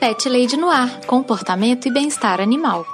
Pet Lady Noir, comportamento e bem-estar animal.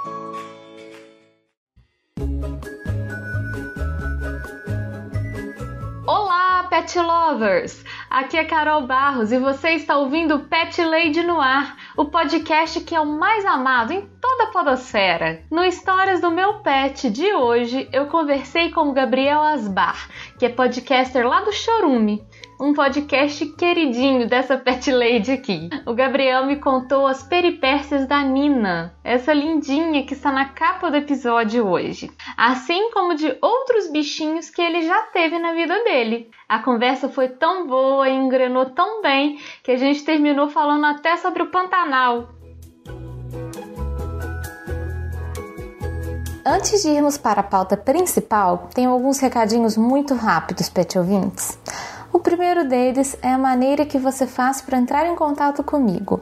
Olá, pet lovers! Aqui é Carol Barros e você está ouvindo Pet Lady no Ar, o podcast que é o mais amado em toda a podosfera. No Histórias do Meu Pet de hoje, eu conversei com o Gabriel Asbar, que é podcaster lá do Chorume um podcast queridinho dessa pet lady aqui. O Gabriel me contou as peripécias da Nina, essa lindinha que está na capa do episódio hoje, assim como de outros bichinhos que ele já teve na vida dele. A conversa foi tão boa e engrenou tão bem que a gente terminou falando até sobre o Pantanal. Antes de irmos para a pauta principal, tenho alguns recadinhos muito rápidos, pet ouvintes. O primeiro deles é a maneira que você faz para entrar em contato comigo.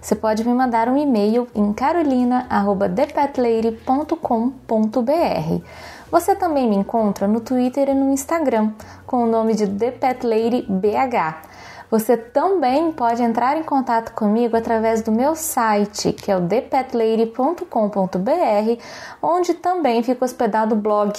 Você pode me mandar um e-mail em carolina@thepetlady.com.br. Você também me encontra no Twitter e no Instagram com o nome de ThePetLadyBH. Você também pode entrar em contato comigo através do meu site, que é o thepetlady.com.br, onde também fica hospedado o blog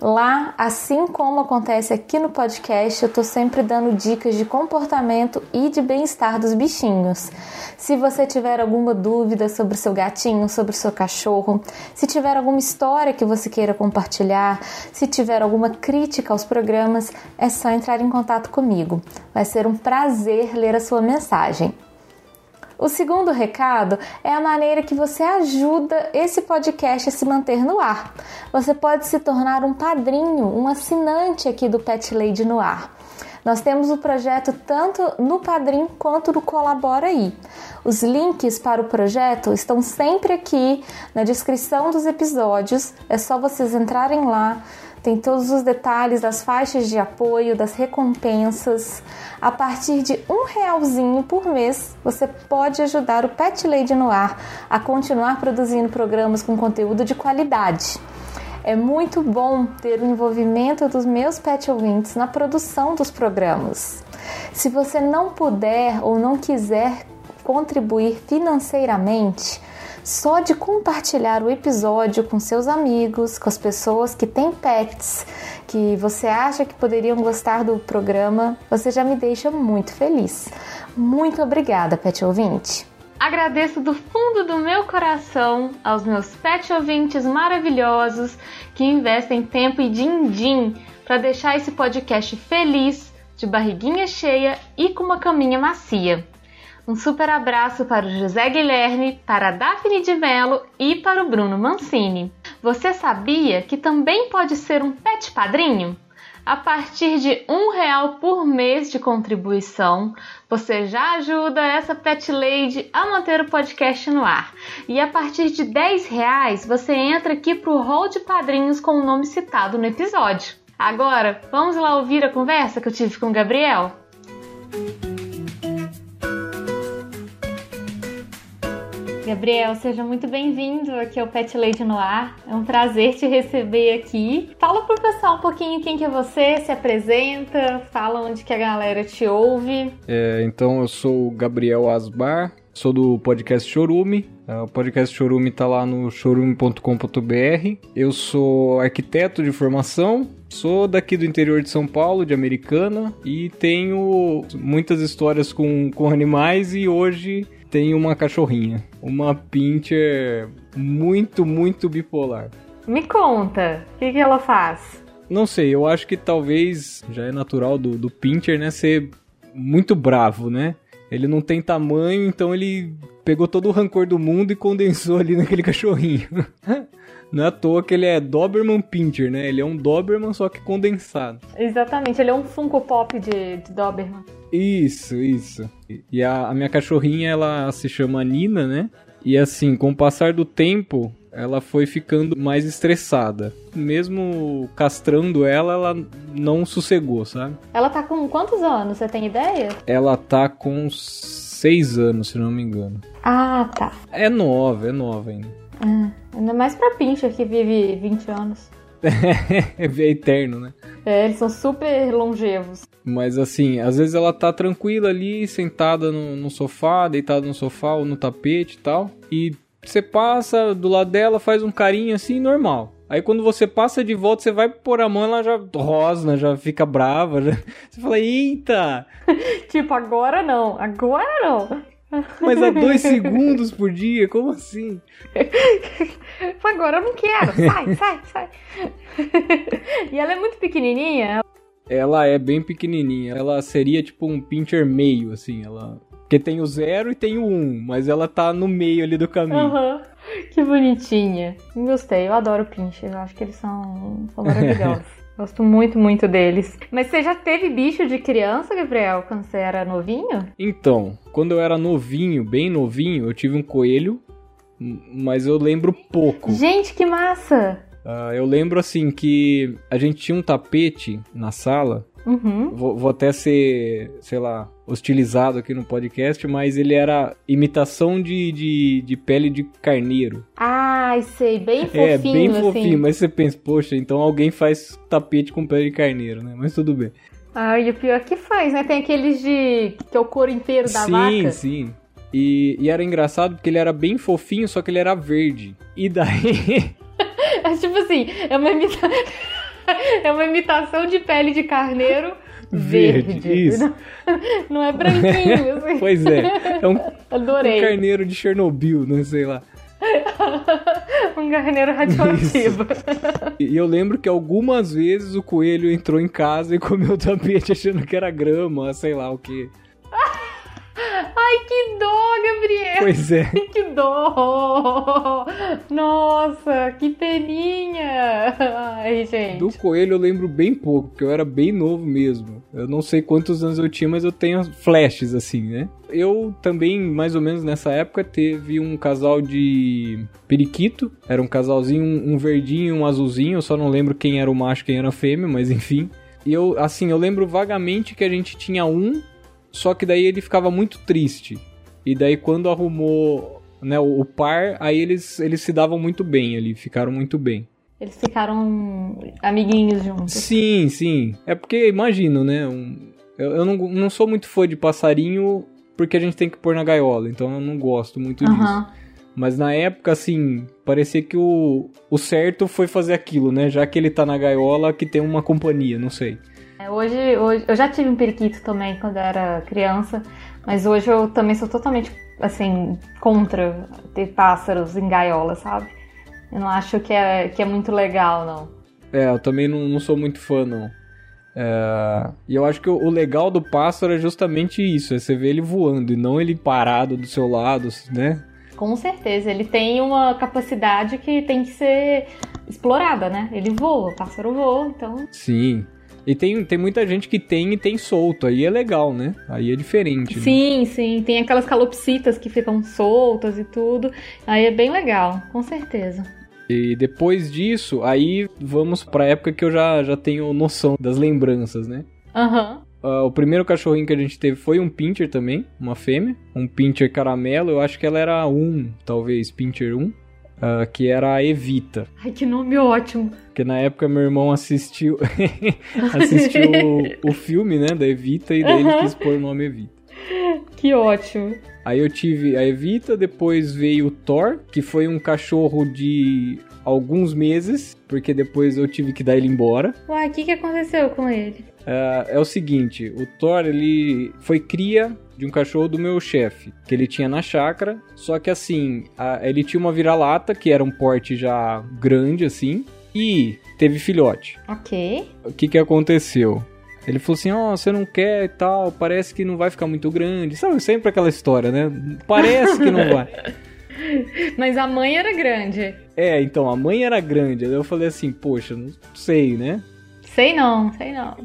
Lá, assim como acontece aqui no podcast, eu tô sempre dando dicas de comportamento e de bem-estar dos bichinhos. Se você tiver alguma dúvida sobre o seu gatinho, sobre o seu cachorro, se tiver alguma história que você queira compartilhar, se tiver alguma crítica aos programas, é só entrar em contato comigo. Vai ser um prazer ler a sua mensagem. O segundo recado é a maneira que você ajuda esse podcast a se manter no ar. Você pode se tornar um padrinho, um assinante aqui do Pet Lady no ar. Nós temos o projeto tanto no Padrim quanto no Colabora aí. Os links para o projeto estão sempre aqui na descrição dos episódios. É só vocês entrarem lá tem todos os detalhes das faixas de apoio, das recompensas. A partir de um realzinho por mês, você pode ajudar o Pet Lady no ar a continuar produzindo programas com conteúdo de qualidade. É muito bom ter o envolvimento dos meus pet ouvintes na produção dos programas. Se você não puder ou não quiser contribuir financeiramente, só de compartilhar o episódio com seus amigos, com as pessoas que têm pets, que você acha que poderiam gostar do programa, você já me deixa muito feliz. Muito obrigada, pet ouvinte. Agradeço do fundo do meu coração aos meus pet ouvintes maravilhosos que investem tempo e din-din para deixar esse podcast feliz, de barriguinha cheia e com uma caminha macia. Um super abraço para o José Guilherme, para a Daphne de Mello e para o Bruno Mancini. Você sabia que também pode ser um pet padrinho? A partir de um real por mês de contribuição, você já ajuda essa Pet Lady a manter o podcast no ar. E a partir de 10 reais, você entra aqui para o hall de padrinhos com o nome citado no episódio. Agora, vamos lá ouvir a conversa que eu tive com o Gabriel? Gabriel, seja muito bem-vindo aqui ao Pet Lady no Ar. É um prazer te receber aqui. Fala pro pessoal um pouquinho quem que é você, se apresenta, fala onde que a galera te ouve. É, então eu sou o Gabriel Asbar, sou do podcast Chorume. É, o podcast Chorume tá lá no chorume.com.br. Eu sou arquiteto de formação, Sou daqui do interior de São Paulo, de Americana, e tenho muitas histórias com, com animais e hoje tenho uma cachorrinha. Uma pincher muito, muito bipolar. Me conta, o que, que ela faz? Não sei, eu acho que talvez já é natural do, do pincher, né, ser muito bravo, né? Ele não tem tamanho, então ele pegou todo o rancor do mundo e condensou ali naquele cachorrinho. Não é à toa que ele é Doberman Pincher, né? Ele é um Doberman, só que condensado. Exatamente, ele é um Funko Pop de, de Doberman. Isso, isso. E a, a minha cachorrinha, ela se chama Nina, né? E assim, com o passar do tempo, ela foi ficando mais estressada. Mesmo castrando ela, ela não sossegou, sabe? Ela tá com quantos anos? Você tem ideia? Ela tá com seis anos, se não me engano. Ah, tá. É nova, é nova ainda. Ah, ainda mais pra Pincher que vive 20 anos. é eterno, né? É, eles são super longevos. Mas assim, às vezes ela tá tranquila ali, sentada no, no sofá, deitada no sofá ou no tapete e tal. E você passa do lado dela, faz um carinho assim, normal. Aí quando você passa de volta, você vai pôr a mão, ela já rosna, já fica brava. Já... Você fala, eita! tipo, agora não, agora não. Mas a dois segundos por dia, como assim? Agora eu não quero, sai, sai, sai. e ela é muito pequenininha? Ela é bem pequenininha. Ela seria tipo um pincher meio, assim. Ela porque tem o zero e tem o um, mas ela tá no meio ali do caminho. Uhum. Que bonitinha. Gostei, eu adoro pincher. Eu acho que eles são, são maravilhosos. Gosto muito, muito deles. Mas você já teve bicho de criança, Gabriel, quando você era novinho? Então, quando eu era novinho, bem novinho, eu tive um coelho, mas eu lembro pouco. Gente, que massa! Uh, eu lembro assim que a gente tinha um tapete na sala. Uhum. Vou, vou, até ser, sei lá, hostilizado aqui no podcast, mas ele era imitação de, de, de pele de carneiro. Ai, sei, bem fofinho. É, bem assim. fofinho, mas você pensa, poxa, então alguém faz tapete com pele de carneiro, né? Mas tudo bem. Ai, o pior que faz, né? Tem aqueles de. que é o couro inteiro da sim, vaca. Sim, sim. E, e era engraçado porque ele era bem fofinho, só que ele era verde. E daí. é tipo assim, é uma imitação. é uma imitação de pele de carneiro verde. verde. Isso. Não, não é branquinho, assim. pois é. É um, Adorei. um carneiro de Chernobyl, não sei lá. um carneiro radioativo. E eu lembro que algumas vezes o coelho entrou em casa e comeu o tapete achando que era grama, sei lá o que. Ai, que dó, Gabriel! Pois é. Que dó! Nossa, que peninha! Ai, gente. Do coelho eu lembro bem pouco, porque eu era bem novo mesmo. Eu não sei quantos anos eu tinha, mas eu tenho flashes assim, né? Eu também, mais ou menos nessa época, teve um casal de periquito. Era um casalzinho, um verdinho e um azulzinho. Eu só não lembro quem era o macho quem era a fêmea, mas enfim. E eu, assim, eu lembro vagamente que a gente tinha um só que daí ele ficava muito triste. E daí quando arrumou né, o, par, aí eles, eles se davam muito bem ali, ficaram muito bem. Eles ficaram amiguinhos juntos. Sim, sim. É porque, imagino, né? Um, eu, eu não, não sou muito fã de passarinho porque a gente tem que pôr na gaiola, então eu não gosto muito Uhum. disso. Mas na época, assim, parecia que o, o certo foi fazer aquilo, né? Já que ele tá na gaiola, que tem uma companhia, não sei. É, Hoje, hoje, eu já tive um periquito também quando era criança, mas hoje eu também sou totalmente, assim, contra ter pássaros em gaiola, sabe? Eu não acho que é, que é muito legal, não. É, eu também não, não sou muito fã, não. É, e eu acho que o, o legal do pássaro é justamente isso, é você ver ele voando e não ele parado do seu lado, né? Com certeza, ele tem uma capacidade que tem que ser explorada, né? Ele voa, o pássaro voa, então. Sim. E tem, tem muita gente que tem e tem solto, aí é legal, né? Aí é diferente. né? Sim, sim. Tem aquelas calopsitas que ficam soltas e tudo. Aí é bem legal, com certeza. E depois disso, aí vamos pra época que eu já, já tenho noção das lembranças, né? Aham. Ah, o primeiro cachorrinho que a gente teve foi um pincher também, uma fêmea. Um pincher caramelo, eu acho que ela era um, talvez, pincher 1. Ah, que era a Evita. Ai, que nome ótimo. Porque na época meu irmão assistiu assistiu o, o filme, né, da Evita, e daí ele quis pôr o nome Evita. Que ótimo. Aí eu tive a Evita, depois veio o Thor, que foi um cachorro de alguns meses, porque depois eu tive que dar ele embora. Uai, o que, que aconteceu com ele? Ah, é o seguinte, o Thor, ele foi cria de um cachorro do meu chefe, que ele tinha na chácara, só que assim, a- ele tinha uma vira-lata, que era um porte já grande, assim, e teve filhote. Ok. O que que aconteceu? Ele falou assim, ó, você não quer e tal, parece que não vai ficar muito grande. Sabe, sempre aquela história, né? Parece que não vai. Mas a mãe era grande. É, então, a mãe era grande. Aí eu falei assim, poxa, não sei, né? Sei não, sei não.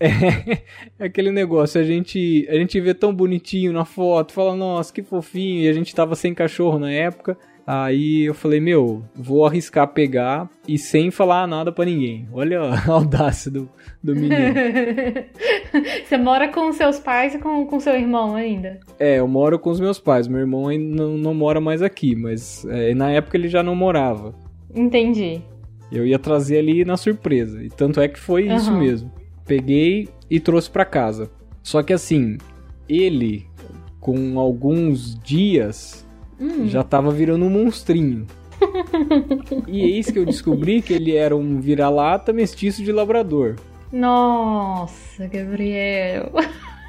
É aquele negócio, a gente, a gente vê tão bonitinho na foto, fala, nossa, que fofinho, e a gente tava sem cachorro na época. Aí eu falei, meu, vou arriscar pegar e sem falar nada pra ninguém. Olha a audácia do, do menino. Você mora com seus pais e com, com seu irmão ainda? É, eu moro com os meus pais. Meu irmão ainda não, não mora mais aqui, mas é, na época ele já não morava. Entendi. Eu ia trazer ali na surpresa. E tanto é que foi uhum. isso mesmo. Peguei e trouxe para casa. Só que assim, ele, com alguns dias, hum. já tava virando um monstrinho. e eis que eu descobri que ele era um vira-lata mestiço de labrador. Nossa, Gabriel.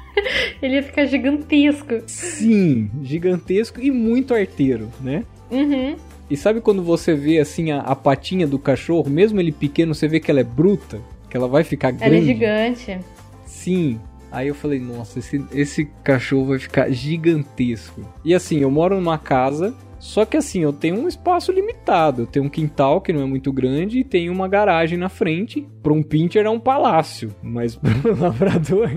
ele ia ficar gigantesco. Sim, gigantesco e muito arteiro, né? Uhum. E sabe quando você vê assim a, a, patinha do cachorro, mesmo ele pequeno, você vê que ela é bruta, que ela vai ficar grande. Ela é gigante. Sim. Aí eu falei, nossa, esse, esse cachorro vai ficar gigantesco. E assim, eu moro numa casa só que assim, eu tenho um espaço limitado. Eu tenho um quintal que não é muito grande e tenho uma garagem na frente. Para um pincher é um palácio, mas para um labrador.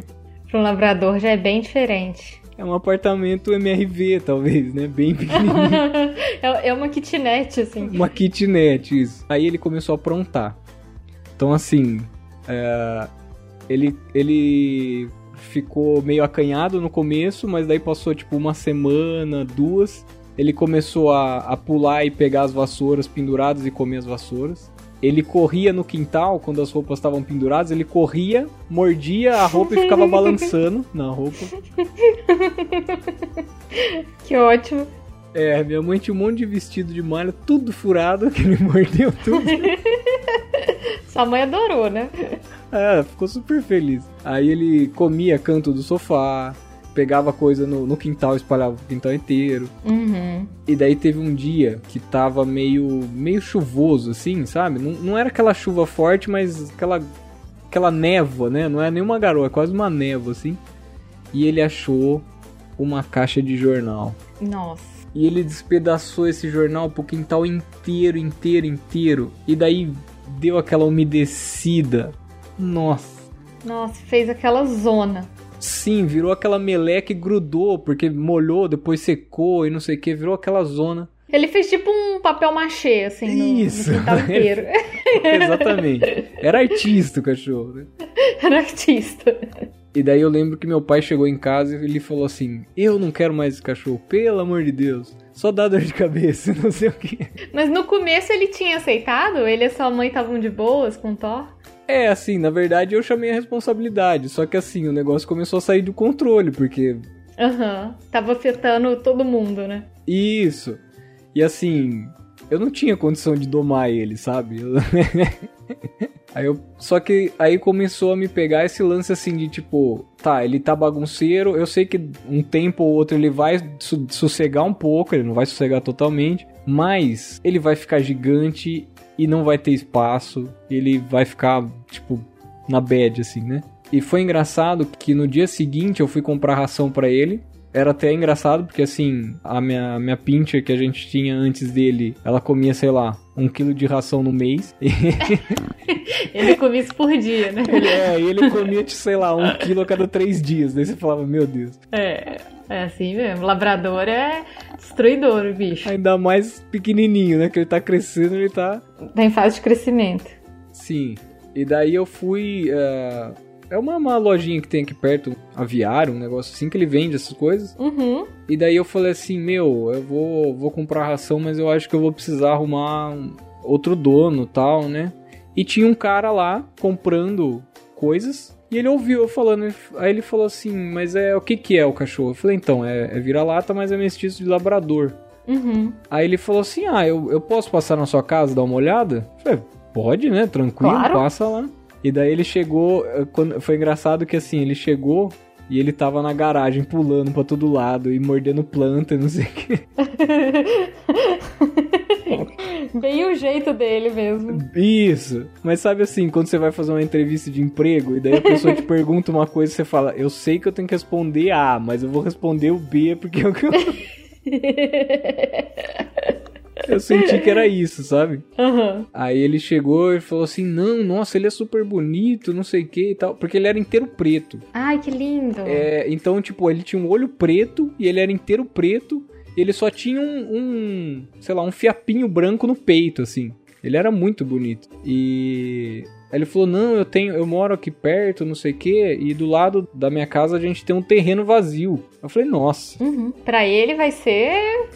Para um labrador já é bem diferente. É um apartamento MRV, talvez, né? Bem pequenininho. é uma kitnet, assim. Uma kitnet, isso. Aí ele começou a aprontar. Então, assim, é... ele, ele ficou meio acanhado no começo, mas daí passou tipo uma semana, duas ele começou a, a pular e pegar as vassouras penduradas e comer as vassouras. Ele corria no quintal quando as roupas estavam penduradas, ele corria, mordia a roupa e ficava balançando na roupa. Que ótimo. É, minha mãe tinha um monte de vestido de malha, tudo furado, que ele mordeu tudo. Sua mãe adorou, né? É, ficou super feliz. Aí ele comia canto do sofá, pegava coisa no, no quintal, espalhava o quintal inteiro. Uhum. E daí teve um dia que tava meio, meio chuvoso, assim, sabe? Não, não era aquela chuva forte, mas aquela, aquela névoa, né? Não é nenhuma garoa, é quase uma névoa, assim. E ele achou uma caixa de jornal. Nossa. E ele despedaçou esse jornal pro quintal inteiro, inteiro, inteiro. E daí deu aquela umedecida. Nossa. Nossa, fez aquela zona. Sim, virou aquela meleca e grudou, porque molhou, depois secou e não sei o que, virou aquela zona. Ele fez tipo um papel machê, assim, no, Isso. no quintal inteiro. Exatamente. Era artista o cachorro, né? Era artista. E daí eu lembro que meu pai chegou em casa e ele falou assim: Eu não quero mais esse cachorro, pelo amor de Deus. Só dá dor de cabeça, não sei o que. Mas no começo ele tinha aceitado? Ele e sua mãe estavam de boas com o Thor? É, assim, na verdade eu chamei a responsabilidade. Só que assim, o negócio começou a sair do controle, porque. Aham. Uhum. Tava afetando todo mundo, né? Isso. E assim, eu não tinha condição de domar ele, sabe? aí eu, só que aí começou a me pegar esse lance assim de tipo, tá, ele tá bagunceiro, eu sei que um tempo ou outro ele vai su sossegar um pouco, ele não vai sossegar totalmente, mas ele vai ficar gigante e não vai ter espaço, ele vai ficar, tipo, na bad, assim, né? E foi engraçado que no dia seguinte eu fui comprar ração para ele. Era até engraçado porque, assim, a minha, minha pincher que a gente tinha antes dele, ela comia, sei lá, um quilo de ração no mês. ele comia isso por dia, né? Ele, é, ele comia, sei lá, um quilo a cada três dias. Daí você falava, meu Deus. É, é assim mesmo. Labrador é destruidor, o bicho. Ainda mais pequenininho, né? Que ele tá crescendo, ele tá... Tá em fase de crescimento. Sim. E daí eu fui... Uh é uma, uma lojinha que tem aqui perto, aviário, um negócio assim, que ele vende essas coisas. Uhum. E daí eu falei assim, meu, eu vou, vou comprar ração, mas eu acho que eu vou precisar arrumar um, outro dono tal, né? E tinha um cara lá comprando coisas. E ele ouviu eu falando, aí ele falou assim, mas é o que que é o cachorro? Eu falei, então, é, é vira-lata, mas é mestiço de labrador. Uhum. Aí ele falou assim, ah, eu, eu posso passar na sua casa dar uma olhada? Eu falei, pode, né? Tranquilo, claro. passa lá. E daí ele chegou, eh, quando, foi engraçado que assim, ele chegou e ele tava na garagem pulando pra todo lado e mordendo planta e não sei o que. Bem o jeito dele mesmo. Isso. Mas sabe assim, quando você vai fazer uma entrevista de emprego e daí a pessoa te pergunta uma coisa e você fala, eu sei que eu tenho que responder A, mas eu vou responder o B porque eu. Eu senti que era isso, sabe? Uhum. Aí ele chegou e falou assim: Não, nossa, ele é super bonito, não sei o que e tal. Porque ele era inteiro preto. Ai, que lindo. É, então, tipo, ele tinha um olho preto e ele era inteiro preto. E ele só tinha um, um, sei lá, um fiapinho branco no peito, assim. Ele era muito bonito. E Aí ele falou: "Não, eu tenho, eu moro aqui perto, não sei o quê, e do lado da minha casa a gente tem um terreno vazio". Eu falei: "Nossa". Uhum. Para ele vai ser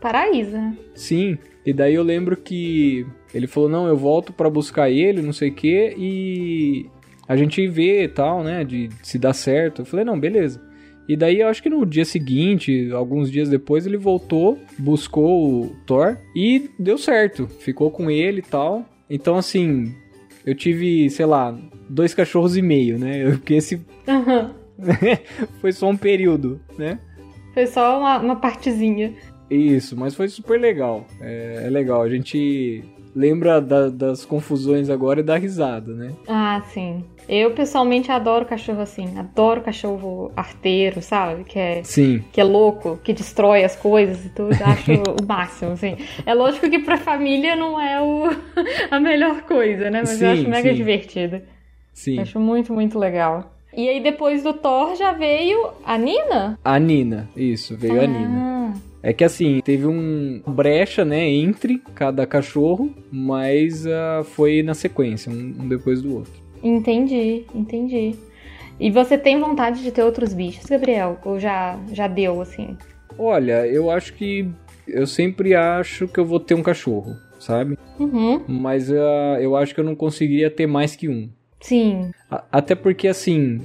paraíso, né? Sim. E daí eu lembro que ele falou: "Não, eu volto para buscar ele, não sei o quê, e a gente vê e tal, né, de se dá certo". Eu falei: "Não, beleza". E daí eu acho que no dia seguinte, alguns dias depois, ele voltou, buscou o Thor e deu certo. Ficou com ele e tal. Então, assim, eu tive, sei lá, dois cachorros e meio, né? Porque esse. Uhum. foi só um período, né? Foi só uma, uma partezinha. Isso, mas foi super legal. É, é legal. A gente lembra da, das confusões agora e dá risada, né? Ah, sim. Eu pessoalmente adoro cachorro assim, adoro cachorro arteiro, sabe? Que é, sim. que é louco, que destrói as coisas e tudo. Acho o máximo, assim. É lógico que pra família não é o, a melhor coisa, né? Mas sim, eu acho mega sim. divertido. Sim. Acho muito, muito legal. E aí depois do Thor já veio a Nina? A Nina, isso, veio ah. a Nina. É que assim, teve um brecha, né, entre cada cachorro, mas uh, foi na sequência, um, depois do outro. Entendi, entendi. E você tem vontade de ter outros bichos, Gabriel? Ou já, já deu, assim? Olha, eu acho que. Eu sempre acho que eu vou ter um cachorro, sabe? Uhum. Mas uh, eu acho que eu não conseguiria ter mais que um. Sim. A até porque, assim,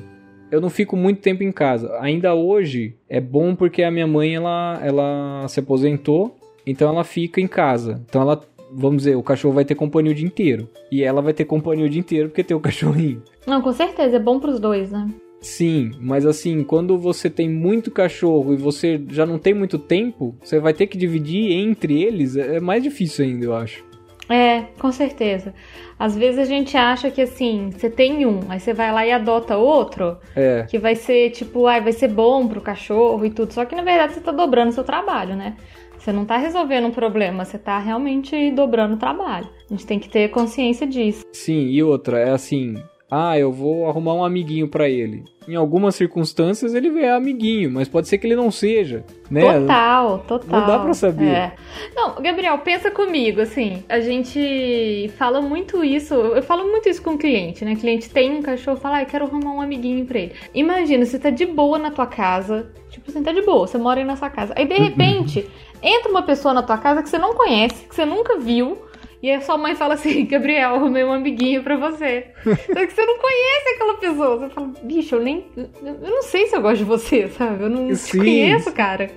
eu não fico muito tempo em casa. Ainda hoje é bom porque a minha mãe ela, ela se aposentou, então ela fica em casa. Então ela vamos dizer, o cachorro vai ter companhia o dia inteiro. E ela vai ter companhia o dia inteiro porque tem o cachorrinho. Não, com certeza, é bom pros dois, né? Sim, mas assim, quando você tem muito cachorro e você já não tem muito tempo, você vai ter que dividir entre eles, é mais difícil ainda, eu acho. É, com certeza. Às vezes a gente acha que assim, você tem um, aí você vai lá e adota outro, é. que vai ser tipo, ai, vai ser bom pro cachorro e tudo. Só que na verdade você tá dobrando o seu trabalho, né? Você não está resolvendo um problema, você está realmente dobrando o trabalho. A gente tem que ter consciência disso. Sim, e outra, é assim, ah, eu vou arrumar um amiguinho para ele. Em algumas circunstâncias ele é amiguinho, mas pode ser que ele não seja, né? Total, total. Não dá pra saber. É. Não, Gabriel, pensa comigo, assim, a gente fala muito isso, eu falo muito isso com o cliente, né? O cliente tem um cachorro, fala, ah, eu quero arrumar um amiguinho pra ele. Imagina, você tá de boa na tua casa, tipo, você tá de boa, você mora aí na sua casa. Aí, de repente, entra uma pessoa na tua casa que você não conhece, que você nunca viu, e a sua mãe fala assim: Gabriel, arrumei um amiguinho pra você. Só que você não conhece aquela pessoa. Você fala, bicho, eu nem. Eu não sei se eu gosto de você, sabe? Eu não Sim. te conheço, cara.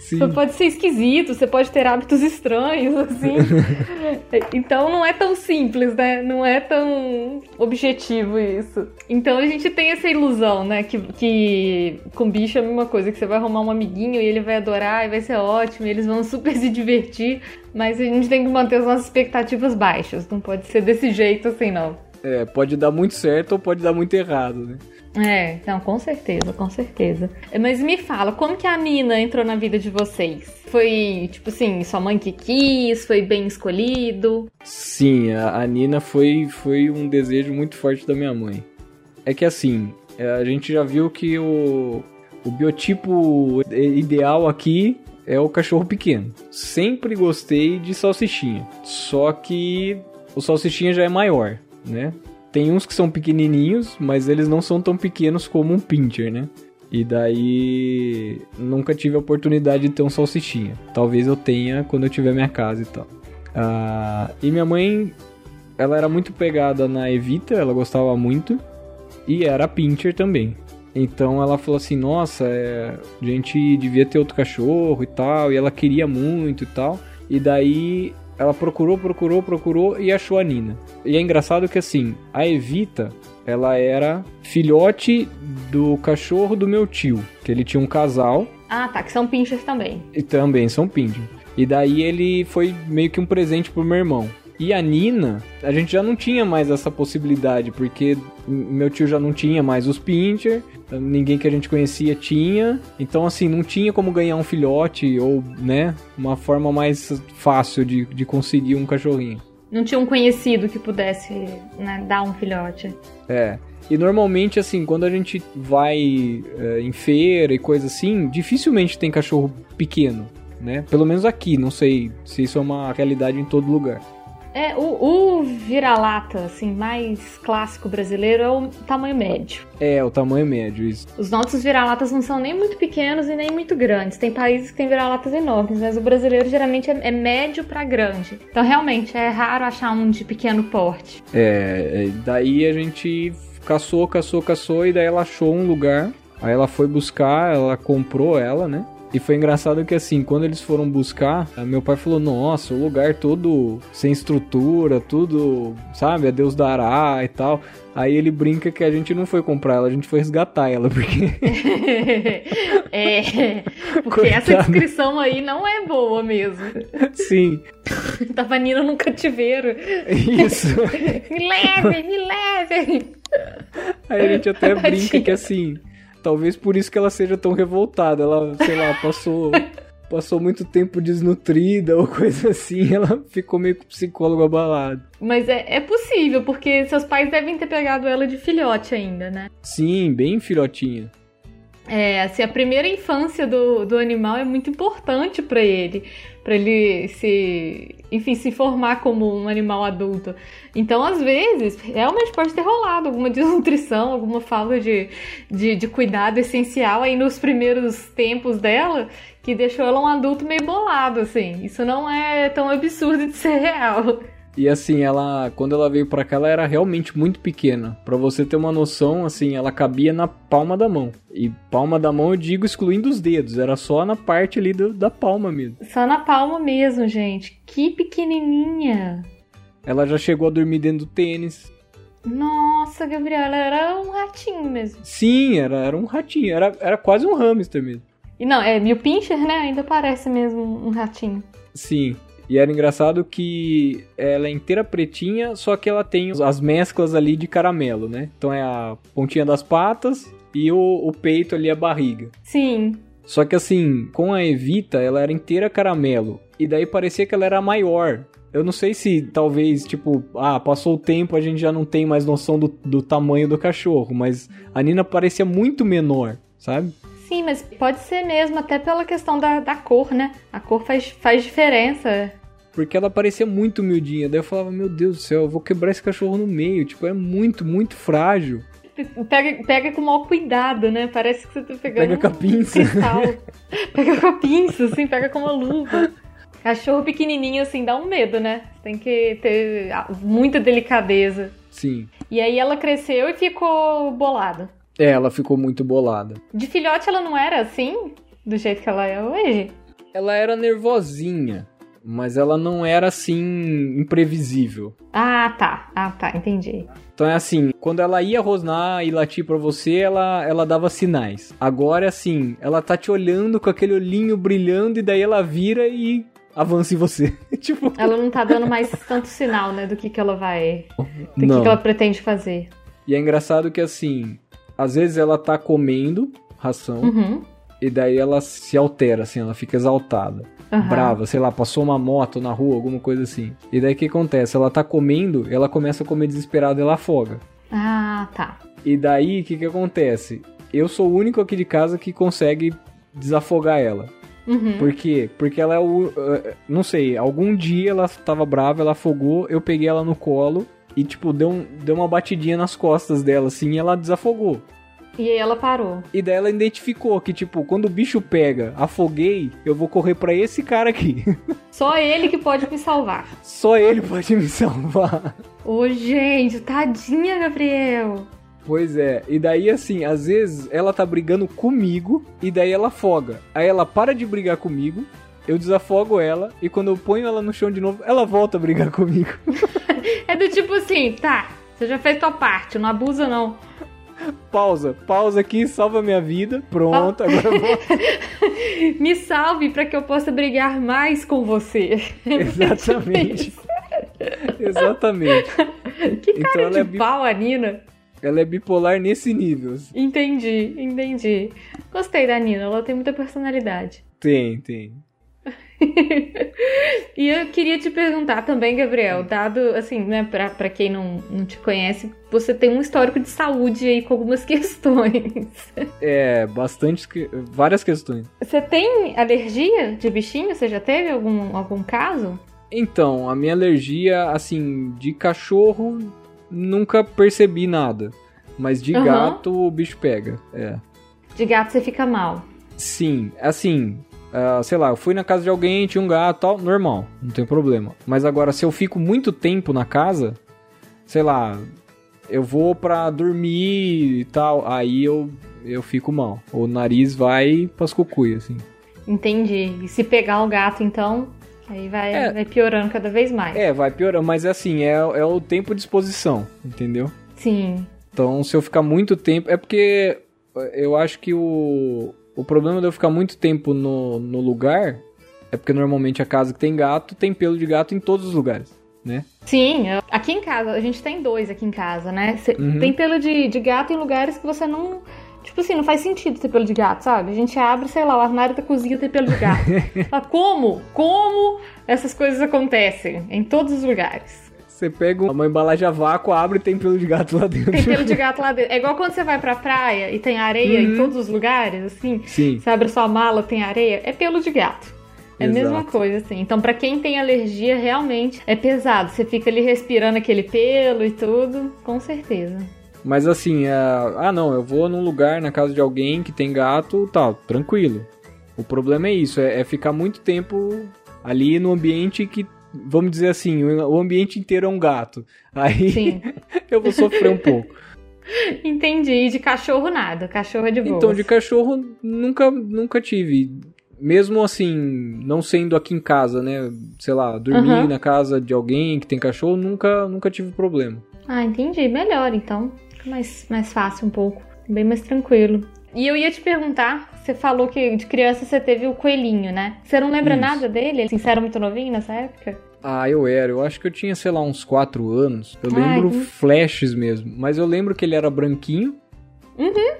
Sim. Você pode ser esquisito, você pode ter hábitos estranhos, assim. então não é tão simples, né? Não é tão objetivo isso. Então a gente tem essa ilusão, né? Que, que com bicho é a mesma coisa, que você vai arrumar um amiguinho e ele vai adorar e vai ser ótimo, e eles vão super se divertir. Mas a gente tem que manter as nossas expectativas baixas. Não pode ser desse jeito assim, não. É, pode dar muito certo ou pode dar muito errado, né? É, então, com certeza, com certeza. Mas me fala, como que a Nina entrou na vida de vocês? Foi, tipo assim, sua mãe que quis? Foi bem escolhido? Sim, a, a Nina foi, foi um desejo muito forte da minha mãe. É que assim, é, a gente já viu que o, o biotipo ideal aqui é o cachorro pequeno. Sempre gostei de salsichinha. Só que o salsichinha já é maior, né? Tem uns que são pequenininhos, mas eles não são tão pequenos como um pincher, né? E daí nunca tive a oportunidade de ter um salsichinha. Talvez eu tenha quando eu tiver minha casa e tal. Ah, e minha mãe, ela era muito pegada na Evita, ela gostava muito. E era pincher também. Então ela falou assim: Nossa, é, a gente devia ter outro cachorro e tal. E ela queria muito e tal. E daí ela procurou, procurou, procurou e achou a Nina. E é engraçado que assim, a Evita, ela era filhote do cachorro do meu tio, que ele tinha um casal. Ah, tá, que são pinchers também. E também são pinchers. E daí ele foi meio que um presente pro meu irmão. E a Nina, a gente já não tinha mais essa possibilidade, porque meu tio já não tinha mais os Pincher, ninguém que a gente conhecia tinha. Então, assim, não tinha como ganhar um filhote ou, né, uma forma mais fácil de, de conseguir um cachorrinho. Não tinha um conhecido que pudesse né, dar um filhote. É. E normalmente, assim, quando a gente vai é, em feira e coisa assim, dificilmente tem cachorro pequeno, né? Pelo menos aqui, não sei se isso é uma realidade em todo lugar. É, o, o vira-lata, assim, mais clássico brasileiro é o tamanho médio. É, o tamanho médio, isso. Os nossos vira-latas não são nem muito pequenos e nem muito grandes. Tem países que têm vira-latas enormes, mas o brasileiro geralmente é, é médio para grande. Então, realmente, é raro achar um de pequeno porte. É, é, daí a gente caçou, caçou, caçou, e daí ela achou um lugar. Aí ela foi buscar, ela comprou ela, né? E foi engraçado que assim, quando eles foram buscar, meu pai falou: Nossa, o lugar todo sem estrutura, tudo, sabe? A Deus dará e tal. Aí ele brinca que a gente não foi comprar ela, a gente foi resgatar ela, porque. é, porque Coitado. essa descrição aí não é boa mesmo. Sim. Tava Nina num cativeiro. Isso. me leve, me leve. Aí a gente até brinca que assim Talvez por isso que ela seja tão revoltada. Ela, sei lá, passou passou muito tempo desnutrida ou coisa assim, ela ficou meio com psicólogo abalado. Mas é, é possível, porque seus pais devem ter pegado ela de filhote ainda, né? Sim, bem filhotinha. É, assim, a primeira infância do, do animal é muito importante para ele, para ele se, enfim, se formar como um animal adulto. Então, às vezes, realmente pode ter rolado alguma desnutrição, alguma falta de, de, de cuidado essencial aí nos primeiros tempos dela, que deixou ela um adulto meio bolado, assim. Isso não é tão absurdo de ser real. E assim, ela, quando ela veio para cá, ela era realmente muito pequena. Para você ter uma noção, assim, ela cabia na palma da mão. E palma da mão eu digo excluindo os dedos, era só na parte ali do, da palma mesmo. Só na palma mesmo, gente. Que pequenininha. Ela já chegou a dormir dentro do tênis. Nossa, Gabriela, era um ratinho mesmo. Sim, era, era um ratinho, era, era quase um hamster mesmo. E não, é, e o Pincher, né, ainda parece mesmo um ratinho. Sim, e era engraçado que ela é inteira pretinha, só que ela tem as mesclas ali de caramelo, né? Então é a pontinha das patas e o, o peito ali, a barriga. Sim. Só que assim, com a Evita, ela era inteira caramelo. E daí parecia que ela era maior. Eu não sei se talvez, tipo, ah, passou o tempo, a gente já não tem mais noção do, do tamanho do cachorro, mas a Nina parecia muito menor, sabe? Sim, mas pode ser mesmo, até pela questão da, da cor, né? A cor faz, faz diferença. Porque ela parecia muito miudinha. Daí eu falava, meu Deus do céu, eu vou quebrar esse cachorro no meio. Tipo, é muito, muito frágil. Pega, pega com maior cuidado, né? Parece que você tá pegando. Pega com a pinça. Um pega com a pinça, assim, pega com uma luva. Cachorro pequenininho, assim, dá um medo, né? Tem que ter muita delicadeza. Sim. E aí ela cresceu e ficou bolada. É, ela ficou muito bolada. De filhote ela não era assim? Do jeito que ela é hoje? Ela era nervosinha mas ela não era assim imprevisível. Ah, tá. Ah, tá, entendi. Então é assim, quando ela ia rosnar e latir para você, ela ela dava sinais. Agora assim, ela tá te olhando com aquele olhinho brilhando e daí ela vira e avança em você. tipo, ela não tá dando mais tanto sinal, né, do que que ela vai, do não. que, que ela pretende fazer. E é engraçado que assim, às vezes ela tá comendo ração uhum. E daí ela se altera, assim, ela fica exaltada uhum. brava, sei lá, passou uma moto na rua, alguma coisa assim. E daí o que acontece? Ela tá comendo, ela começa a comer desesperada e ela afoga. Ah, tá. E daí o que que acontece? Eu sou o único aqui de casa que consegue desafogar ela. Uhum. Por quê? Porque ela é o. Uh, não sei, algum dia ela tava brava, ela afogou, eu peguei ela no colo e, tipo, deu, um, deu uma batidinha nas costas dela, assim, e ela desafogou. E aí ela parou. E daí ela identificou que, tipo, quando o bicho pega, afoguei, eu vou correr para esse cara aqui. Só ele que pode me salvar. Só ele pode me salvar. Ô, gente, tadinha, Gabriel. Pois é, e daí assim, às vezes ela tá brigando comigo e daí ela afoga. Aí ela para de brigar comigo, eu desafogo ela e quando eu ponho ela no chão de novo, ela volta a brigar comigo. é do tipo assim, tá, você já fez tua parte, não abusa não pausa, pausa aqui, salva minha vida. Pronto, agora vou. Me salve para que eu possa brigar mais com você. Exatamente. Exatamente. Que cara então, de é bi... pau, a Nina. Ela é bipolar nesse nível. Entendi, entendi. Gostei da Nina, ela tem muita personalidade. Tem, tem. E eu queria te perguntar também, Gabriel, dado, assim, né, pra, pra quem não, não te conhece, você tem um histórico de saúde aí com algumas questões. É, bastante, várias questões. Você tem alergia de bichinho? Você já teve algum, algum caso? Então, a minha alergia, assim, de cachorro, nunca percebi nada. Mas de Aham. gato, o bicho pega. É. De gato você fica mal. Sim, assim, ah, sei lá, eu fui na casa de alguém, tinha um gato tal, normal, não tem problema. Mas agora, se eu fico muito tempo na casa, sei lá, eu vou pra dormir e tal, aí eu, eu fico mal. O nariz vai pras cucuia, assim. Entendi. E se pegar o gato, então, aí vai, É. vai piorando cada vez mais. É, vai piorando, mas assim, é, é o tempo de exposição, entendeu? Sim. Então, se eu ficar muito tempo. É porque eu acho que o, o problema de eu ficar muito tempo no, no lugar é porque normalmente a casa que tem gato tem pelo de gato em todos os lugares, né? Sim, aqui em casa, a gente tem dois aqui em casa, né? Cê- Uhum. Tem pelo de, de gato em lugares que você não. Tipo assim, não faz sentido ter pelo de gato, sabe? A gente abre, sei lá, o armário da cozinha tem pelo de gato. Fala, como? Como essas coisas acontecem? Em todos os lugares. Você pega uma embalagem a vácuo, abre e tem pelo de gato lá dentro. Tem pelo de gato lá dentro. É igual quando você vai pra praia e tem areia em Uhum. todos os lugares, assim. Sim. Você abre sua mala, tem areia. É pelo de gato. É a mesma Exato. coisa, assim. Então, pra quem tem alergia, realmente é pesado. Você fica ali respirando aquele pelo e tudo, com certeza. Mas assim, é... ah não, eu vou num lugar na casa de alguém que tem gato, tal, tranquilo. O problema é isso, é, é ficar muito tempo ali no ambiente que, vamos dizer assim, o ambiente inteiro é um gato. Aí eu vou sofrer um pouco. Entendi. E de cachorro, nada. Cachorro é de boa. Então, de cachorro, nunca, nunca tive. Mesmo assim, não sendo aqui em casa, né? Sei lá, dormir Aham. na casa de alguém que tem cachorro, nunca, nunca tive problema. Ah, entendi. Melhor, então. Fica mais, mais fácil um pouco. Bem mais tranquilo. E eu ia te perguntar, você falou que de criança você teve o coelhinho, né? Você não lembra Isso. nada dele? Assim, você era muito novinho nessa época? Ah, eu era. Eu acho que eu tinha, sei lá, uns 4 anos. Eu Ai, lembro que- flashes mesmo. Mas eu lembro que ele era branquinho. Uhum.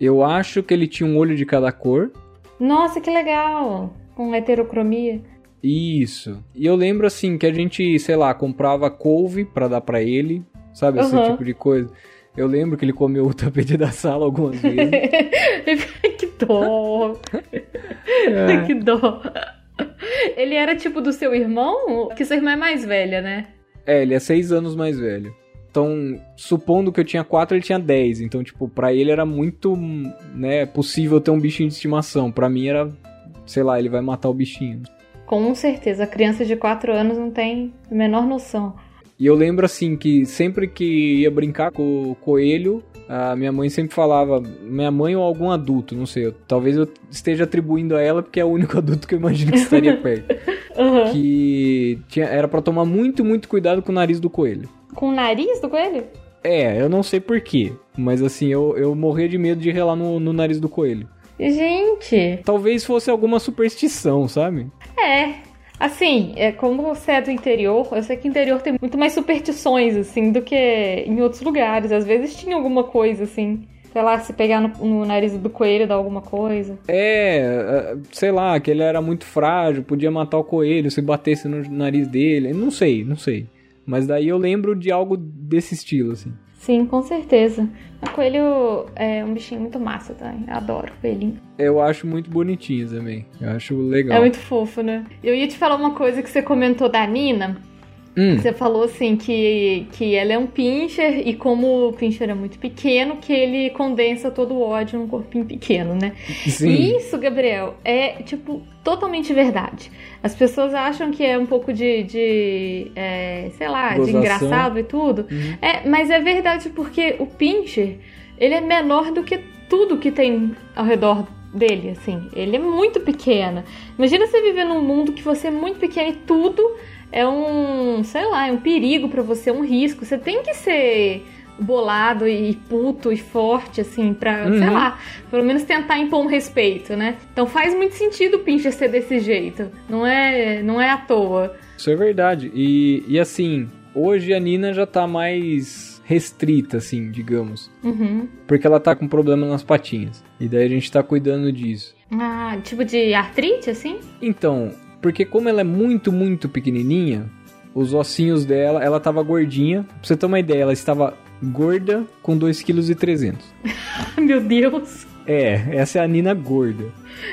Eu acho que ele tinha um olho de cada cor. Nossa, que legal! Com heterocromia. Isso. E eu lembro assim que a gente, sei lá, comprava couve pra dar pra ele, sabe? Esse Aham. tipo de coisa. Eu lembro que ele comeu o tapete da sala algumas vezes. que dó! É. que dó! Ele era tipo do seu irmão? Que sua irmã é mais velha, né? É, ele é seis anos mais velho. Então, supondo que eu tinha quatro, ele tinha 10. Então, tipo, pra ele era muito, né, possível ter um bichinho de estimação. Pra mim era, sei lá, ele vai matar o bichinho. Com certeza, a criança de 4 anos não tem a menor noção. E eu lembro assim que sempre que ia brincar com o coelho, a minha mãe sempre falava, minha mãe ou algum adulto, não sei, eu- talvez eu esteja atribuindo a ela porque é o único adulto que eu imagino que estaria perto, Aham. que tinha, era pra tomar muito, muito cuidado com o nariz do coelho. Com o nariz do coelho? É, eu não sei porquê, mas assim, eu, eu morria de medo de relar no, no nariz do coelho. Gente, Talvez fosse alguma superstição, sabe? é. Assim, é como você é do interior, eu sei que interior tem muito mais superstições, assim, do que em outros lugares. Às vezes tinha alguma coisa, assim. Sei lá, se pegar no, no nariz do coelho dá alguma coisa. É, é, sei lá, que ele era muito frágil, podia matar o coelho se batesse no nariz dele. Não sei, não sei. Mas daí eu lembro de algo desse estilo, assim. Sim, com certeza. O coelho é um bichinho muito massa também. Eu adoro coelhinho. Eu acho muito bonitinho também. Eu acho legal. É muito fofo, né? Eu ia te falar uma coisa que você comentou da Nina. Hum, Você falou assim que, que ela é um pincher e como o pincher é muito pequeno, que ele condensa todo o ódio num corpinho pequeno, né? sim. Isso, Gabriel, é tipo totalmente verdade. As pessoas acham que é um pouco de, de é, sei lá, de Gozação. engraçado e tudo. Uhum. É, mas é verdade porque o pincher, ele é menor do que tudo que tem ao redor dele, assim. Ele é muito pequeno. Imagina você viver num mundo que você é muito pequeno e tudo é um, sei lá, é um perigo pra você, um risco. Você tem que ser bolado e puto e forte, assim, pra, sei Uhum. lá, pelo menos tentar impor um respeito, né? Então faz muito sentido o Pincher ser desse jeito. Não é, não é à toa. Isso é verdade. E, e assim, hoje a Nina já tá mais restrita, assim, digamos. Uhum. Porque ela tá com problema nas patinhas. E daí a gente tá cuidando disso. Ah, tipo de artrite, assim? Então, porque como ela é muito, muito pequenininha, os ossinhos dela, ela tava gordinha. Pra você ter uma ideia, ela estava gorda com 2,3 kg. Meu Deus. É, essa é a Nina gorda.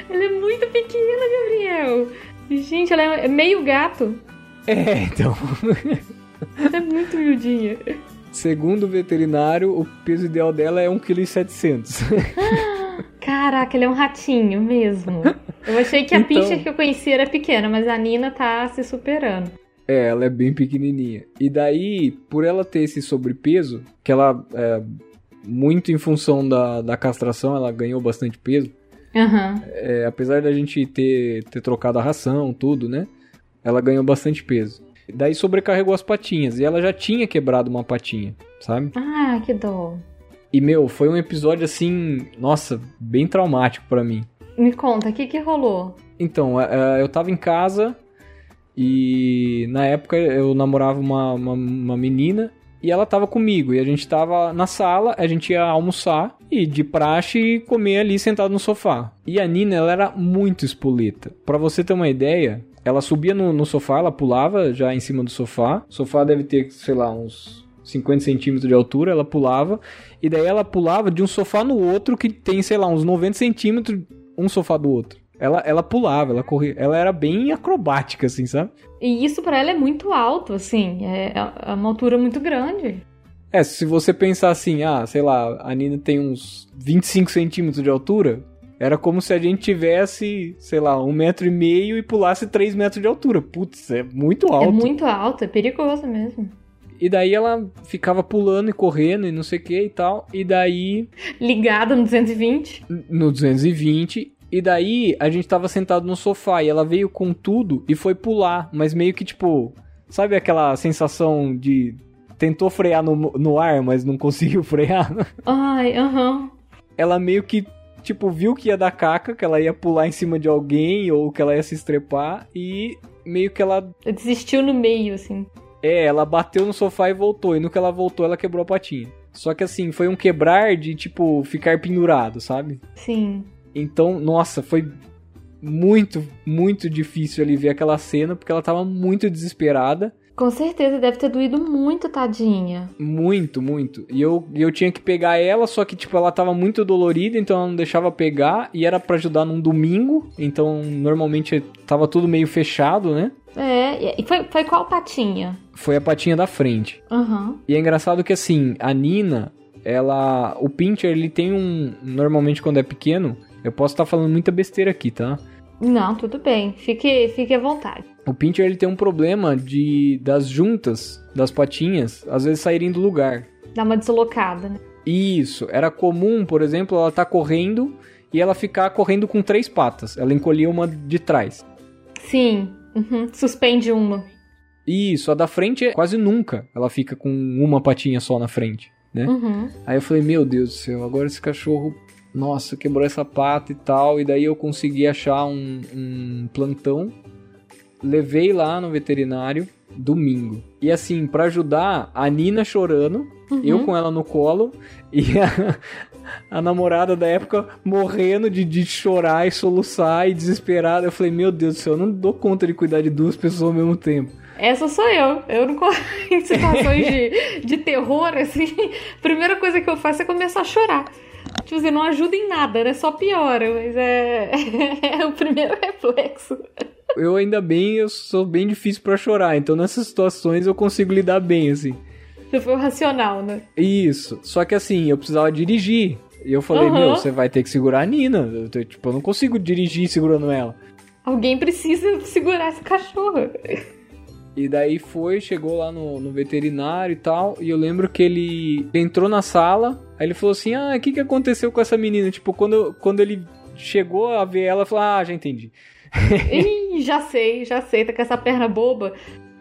Ela é muito pequena, Gabriel. Gente, ela é meio gato. É, então. é muito miudinha. Segundo o veterinário, o peso ideal dela é 1,7 kg. Caraca, ele é um ratinho mesmo. Eu achei que a então... pincher que eu conhecia era pequena, mas a Nina tá se superando. É, ela é bem pequenininha. E daí, por ela ter esse sobrepeso, que ela, é, muito em função da, da castração, ela ganhou bastante peso. Uhum. É, apesar da gente ter, ter trocado a ração, tudo, né? Ela ganhou bastante peso. Daí sobrecarregou as patinhas. E ela já tinha quebrado uma patinha, sabe? Ah, que dó. E, meu, foi um episódio assim, nossa, bem traumático para mim. Me conta, o que que rolou? Então, é, é, eu tava em casa e na época eu namorava uma, uma, uma menina e ela tava comigo. E a gente tava na sala, a gente ia almoçar e de praxe comer ali sentado no sofá. E a Nina, ela era muito espoleta. Para você ter uma ideia, ela subia no, no, sofá, ela pulava já em cima do sofá. O sofá deve ter, sei lá, uns 50 centímetros de altura. Ela pulava. E daí ela pulava de um sofá no outro que tem, sei lá, uns 90 centímetros um sofá do outro. Ela, ela pulava, ela corria, ela era bem acrobática, assim, sabe? E isso para ela é muito alto, assim, é, é uma altura muito grande. É, se você pensar assim, ah, sei lá, a Nina tem uns 25 centímetros de altura, era como se a gente tivesse, sei lá, um metro e meio e pulasse três metros de altura. Putz, é muito é alto. É muito alto, é perigoso mesmo. E daí ela ficava pulando e correndo e não sei o que e tal. E daí. Ligada no 220? No 220. E daí a gente tava sentado no sofá e ela veio com tudo e foi pular, mas meio que tipo, sabe aquela sensação de tentou frear no, no ar, mas não conseguiu frear? Ai, aham. Uhum. Ela meio que tipo viu que ia dar caca, que ela ia pular em cima de alguém ou que ela ia se estrepar e meio que ela desistiu no meio assim. É, ela bateu no sofá e voltou, e no que ela voltou ela quebrou a patinha. Só que assim, foi um quebrar de tipo ficar pendurado, sabe? Sim. Então, nossa, foi muito, muito difícil ali ver aquela cena, porque ela tava muito desesperada. Com certeza deve ter doído muito, tadinha. Muito, muito. E eu, eu tinha que pegar ela, só que, tipo, ela tava muito dolorida, então ela não deixava pegar. E era para ajudar num domingo, então normalmente tava tudo meio fechado, né? É, e foi, foi qual patinha? Foi a patinha da frente. Uhum. E é engraçado que, assim, a Nina, ela... O Pincher, ele tem um... Normalmente, quando é pequeno, eu posso estar tá falando muita besteira aqui, tá? Não, tudo bem. Fique, fique à vontade. O Pincher ele tem um problema de das juntas das patinhas às vezes saírem do lugar. Dá uma deslocada, né? Isso. Era comum, por exemplo, ela tá correndo e ela ficar correndo com três patas. Ela encolhia uma de trás. Sim. Uhum. Suspende uma. Isso. A da frente quase nunca ela fica com uma patinha só na frente. Né? Uhum. Aí eu falei, meu Deus do céu, agora esse cachorro nossa, quebrou essa pata e tal. E daí eu consegui achar um, um plantão. Levei lá no veterinário domingo. E assim, para ajudar, a Nina chorando, uhum. eu com ela no colo e a, a namorada da época morrendo de, de chorar e soluçar e desesperada. Eu falei, meu Deus do céu, eu não dou conta de cuidar de duas pessoas ao mesmo tempo. Essa sou eu. Eu não em situações de, de terror, assim. Primeira coisa que eu faço é começar a chorar. Tipo assim, não ajuda em nada, né? Só piora, mas é, é o primeiro reflexo. Eu ainda bem, eu sou bem difícil para chorar, então nessas situações eu consigo lidar bem, assim. Você foi racional, né? Isso. Só que assim, eu precisava dirigir. E eu falei, uhum. meu, você vai ter que segurar a Nina. Eu, tipo, eu não consigo dirigir segurando ela. Alguém precisa segurar esse cachorro. E daí foi, chegou lá no, no, veterinário e tal. E eu lembro que ele entrou na sala. Aí ele falou assim: Ah, o que, que aconteceu com essa menina? Tipo, quando, quando ele chegou a ver ela, falou: Ah, já entendi. Ih, já sei, já sei, tá com essa perna boba.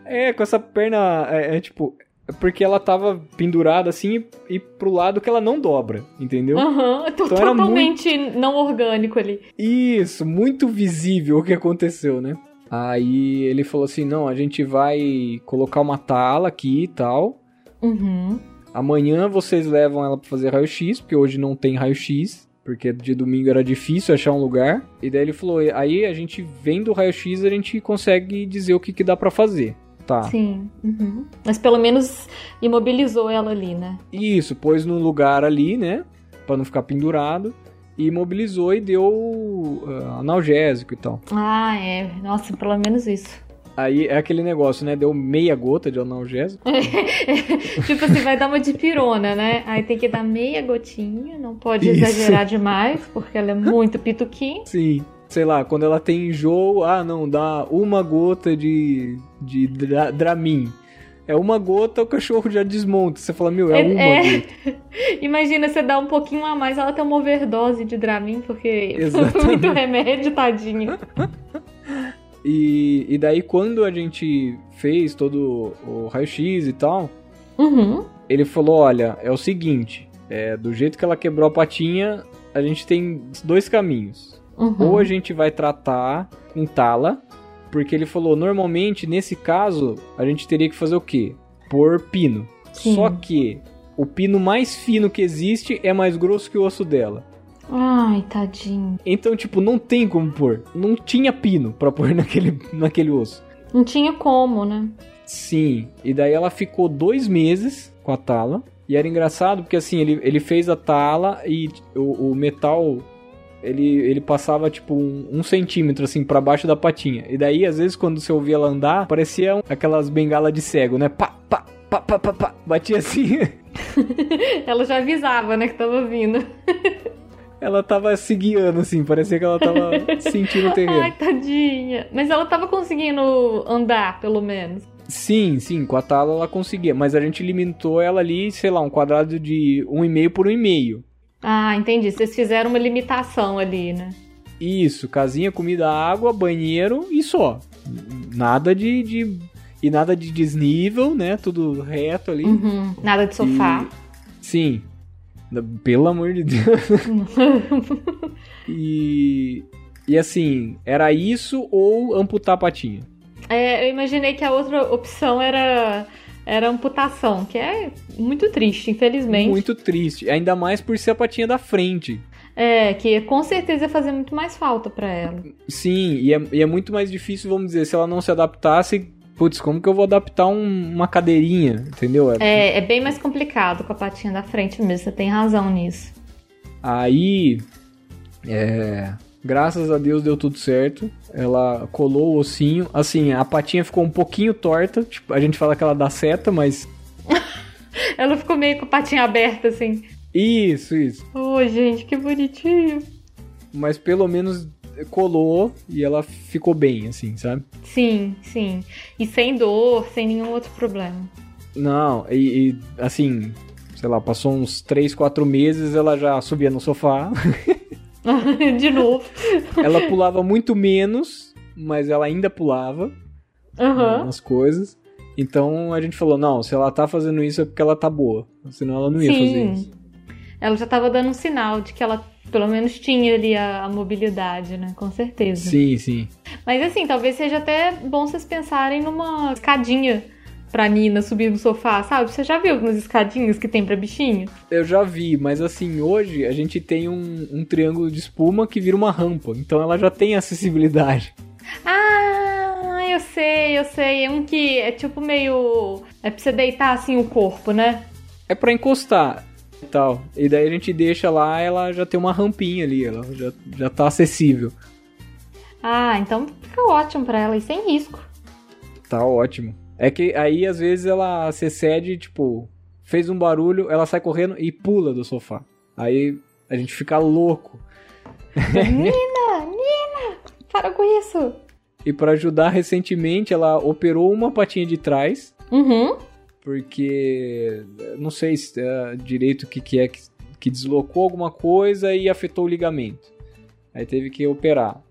É, com essa perna. É, é tipo. É porque ela tava pendurada assim e, e pro lado que ela não dobra, entendeu? Aham, uhum, então totalmente muito... não orgânico ali. Isso, muito visível o que aconteceu, né? Aí ele falou assim: não, a gente vai colocar uma tala aqui e tal. Uhum. Amanhã vocês levam ela pra fazer raio-x, porque hoje não tem raio-x. Porque de domingo era difícil achar um lugar. E daí ele falou: aí a gente vendo o raio-x, a gente consegue dizer o que, que dá para fazer. Tá. Sim. Uhum. Mas pelo menos imobilizou ela ali, né? Isso, pôs no lugar ali, né? Pra não ficar pendurado e imobilizou e deu uh, analgésico e tal. Ah, é. Nossa, pelo menos isso. Aí é aquele negócio, né? Deu meia gota de analgésico. tipo assim, vai dar uma dipirona, né? Aí tem que dar meia gotinha, não pode Isso. exagerar demais, porque ela é muito pituquinha. Sim. Sei lá, quando ela tem enjoo, ah, não, dá uma gota de, de dra Dramin. É uma gota, o cachorro já desmonta. Você fala, meu, é, é uma é... gota. Imagina, você dá um pouquinho a mais, ela tem uma overdose de Dramin, porque foi muito remédio, tadinha. E, e daí, quando a gente fez todo o raio-x e tal, uhum. ele falou: olha, é o seguinte, é, do jeito que ela quebrou a patinha, a gente tem dois caminhos. Uhum. Ou a gente vai tratar com tala, porque ele falou: normalmente, nesse caso, a gente teria que fazer o quê? Por pino. Sim. Só que o pino mais fino que existe é mais grosso que o osso dela. Ai, tadinho. Então, tipo, não tem como pôr. Não tinha pino pra pôr naquele, naquele osso. Não tinha como, né? Sim. E daí ela ficou dois meses com a tala. E era engraçado porque assim, ele, ele fez a tala e o, o metal ele, ele passava tipo um, um centímetro assim para baixo da patinha. E daí, às vezes, quando você ouvia ela andar, parecia um, aquelas bengalas de cego, né? Pá, pá, pá, pá, pá, pá. Batia assim. ela já avisava, né, que tava vindo. ela tava se guiando, assim, parecia que ela tava sentindo o terreno. Ai, tadinha. Mas ela tava conseguindo andar, pelo menos. Sim, sim, com a tala ela conseguia, mas a gente limitou ela ali, sei lá, um quadrado de 1,5 por 1,5. Ah, entendi. Vocês fizeram uma limitação ali, né? Isso, casinha, comida, água, banheiro e só. Nada de, de e nada de desnível, né? Tudo reto ali. Uhum, nada de sofá. E, sim, pelo amor de Deus. e, e assim, era isso ou amputar a patinha? É, eu imaginei que a outra opção era era amputação, que é muito triste, infelizmente. Muito triste, ainda mais por ser a patinha da frente. É, que com certeza ia fazer muito mais falta para ela. Sim, e é, e é, muito mais difícil, vamos dizer, se ela não se adaptasse putz, como que eu vou adaptar um, uma cadeirinha, entendeu? É, é bem mais complicado com a patinha da frente mesmo, você tem razão nisso. Aí, é, graças a Deus deu tudo certo. Ela colou o ossinho. Assim, a patinha ficou um pouquinho torta. Tipo, a gente fala que ela dá seta, mas. ela ficou meio com a patinha aberta, assim. Isso, isso. Oh, gente, que bonitinho. Mas pelo menos colou e ela ficou bem, assim, sabe? Sim, sim. E sem dor, sem nenhum outro problema. Não, e, e assim, sei lá, passou uns 3, 4 meses, ela já subia no sofá. De novo. ela pulava muito menos, mas ela ainda pulava uhum. nas coisas. Então a gente falou, não, se ela tá fazendo isso é porque ela tá boa. Senão ela não ia Sim. fazer isso. Ela já tava dando um sinal de que ela pelo menos tinha ali a, a, mobilidade, né? Com certeza. Sim, sim. Mas assim, talvez seja até bom vocês pensarem numa escadinha pra Nina subir no sofá, sabe? Você já viu algumas escadinhas que tem pra bichinho? Eu já vi, mas assim, hoje a gente tem um, um triângulo de espuma que vira uma rampa, então ela já tem acessibilidade. Ah, eu sei, eu sei. É um que é tipo meio. É pra você deitar assim o corpo, né? É para encostar e tal. E daí a gente deixa lá, ela já tem uma rampinha ali, ela já, já tá acessível. Ah, então fica ótimo para ela e sem risco. Tá ótimo. É que aí às vezes ela se excede, tipo, fez um barulho, ela sai correndo e pula do sofá. Aí a gente fica louco. Nina, Nina, para com isso. E para ajudar, recentemente ela operou uma patinha de trás. Uhum porque não sei se, uh, direito o que, que é que, que deslocou alguma coisa e afetou o ligamento. Aí teve que operar.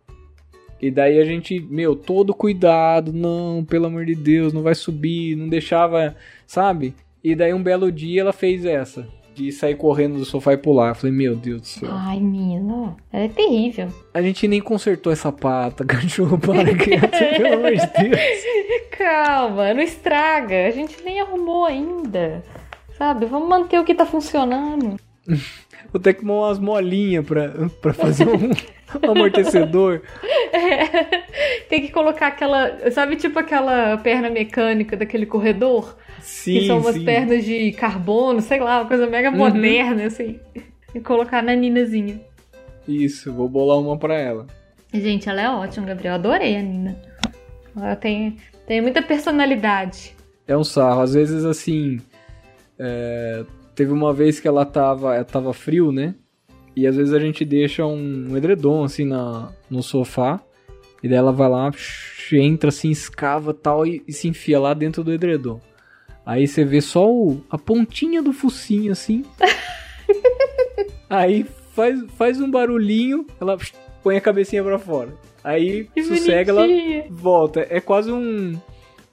E daí a gente, meu, todo cuidado, não, pelo amor de Deus, não vai subir, não deixava, sabe? E daí um belo dia ela fez essa de sair correndo do sofá e pular. Eu falei, meu Deus do céu. Ai, menina, ela é terrível. A gente nem consertou essa pata, cachorro, para criança, pelo amor de Deus. Calma, não estraga. A gente nem arrumou ainda. Sabe? Vamos manter o que tá funcionando. Vou ter que montar umas molinhas pra, pra fazer um, um amortecedor. É, tem que colocar aquela. Sabe, tipo aquela perna mecânica daquele corredor? Sim. Que são umas sim. pernas de carbono, sei lá, uma coisa mega uhum. moderna, assim. E colocar na Ninazinha. Isso, vou bolar uma pra ela. Gente, ela é ótima, Gabriel. Adorei a Nina. Ela tem, tem muita personalidade. É um sarro. Às vezes, assim. é, Teve uma vez que ela tava, tava frio, né? E às vezes a gente deixa um, um edredom assim na, no sofá. E daí ela vai lá, entra assim, escava tal e, e se enfia lá dentro do edredom. Aí você vê só o, a pontinha do focinho assim. Aí faz, faz um barulhinho, ela põe a cabecinha pra fora. Aí Que sossega, ela volta. É quase um,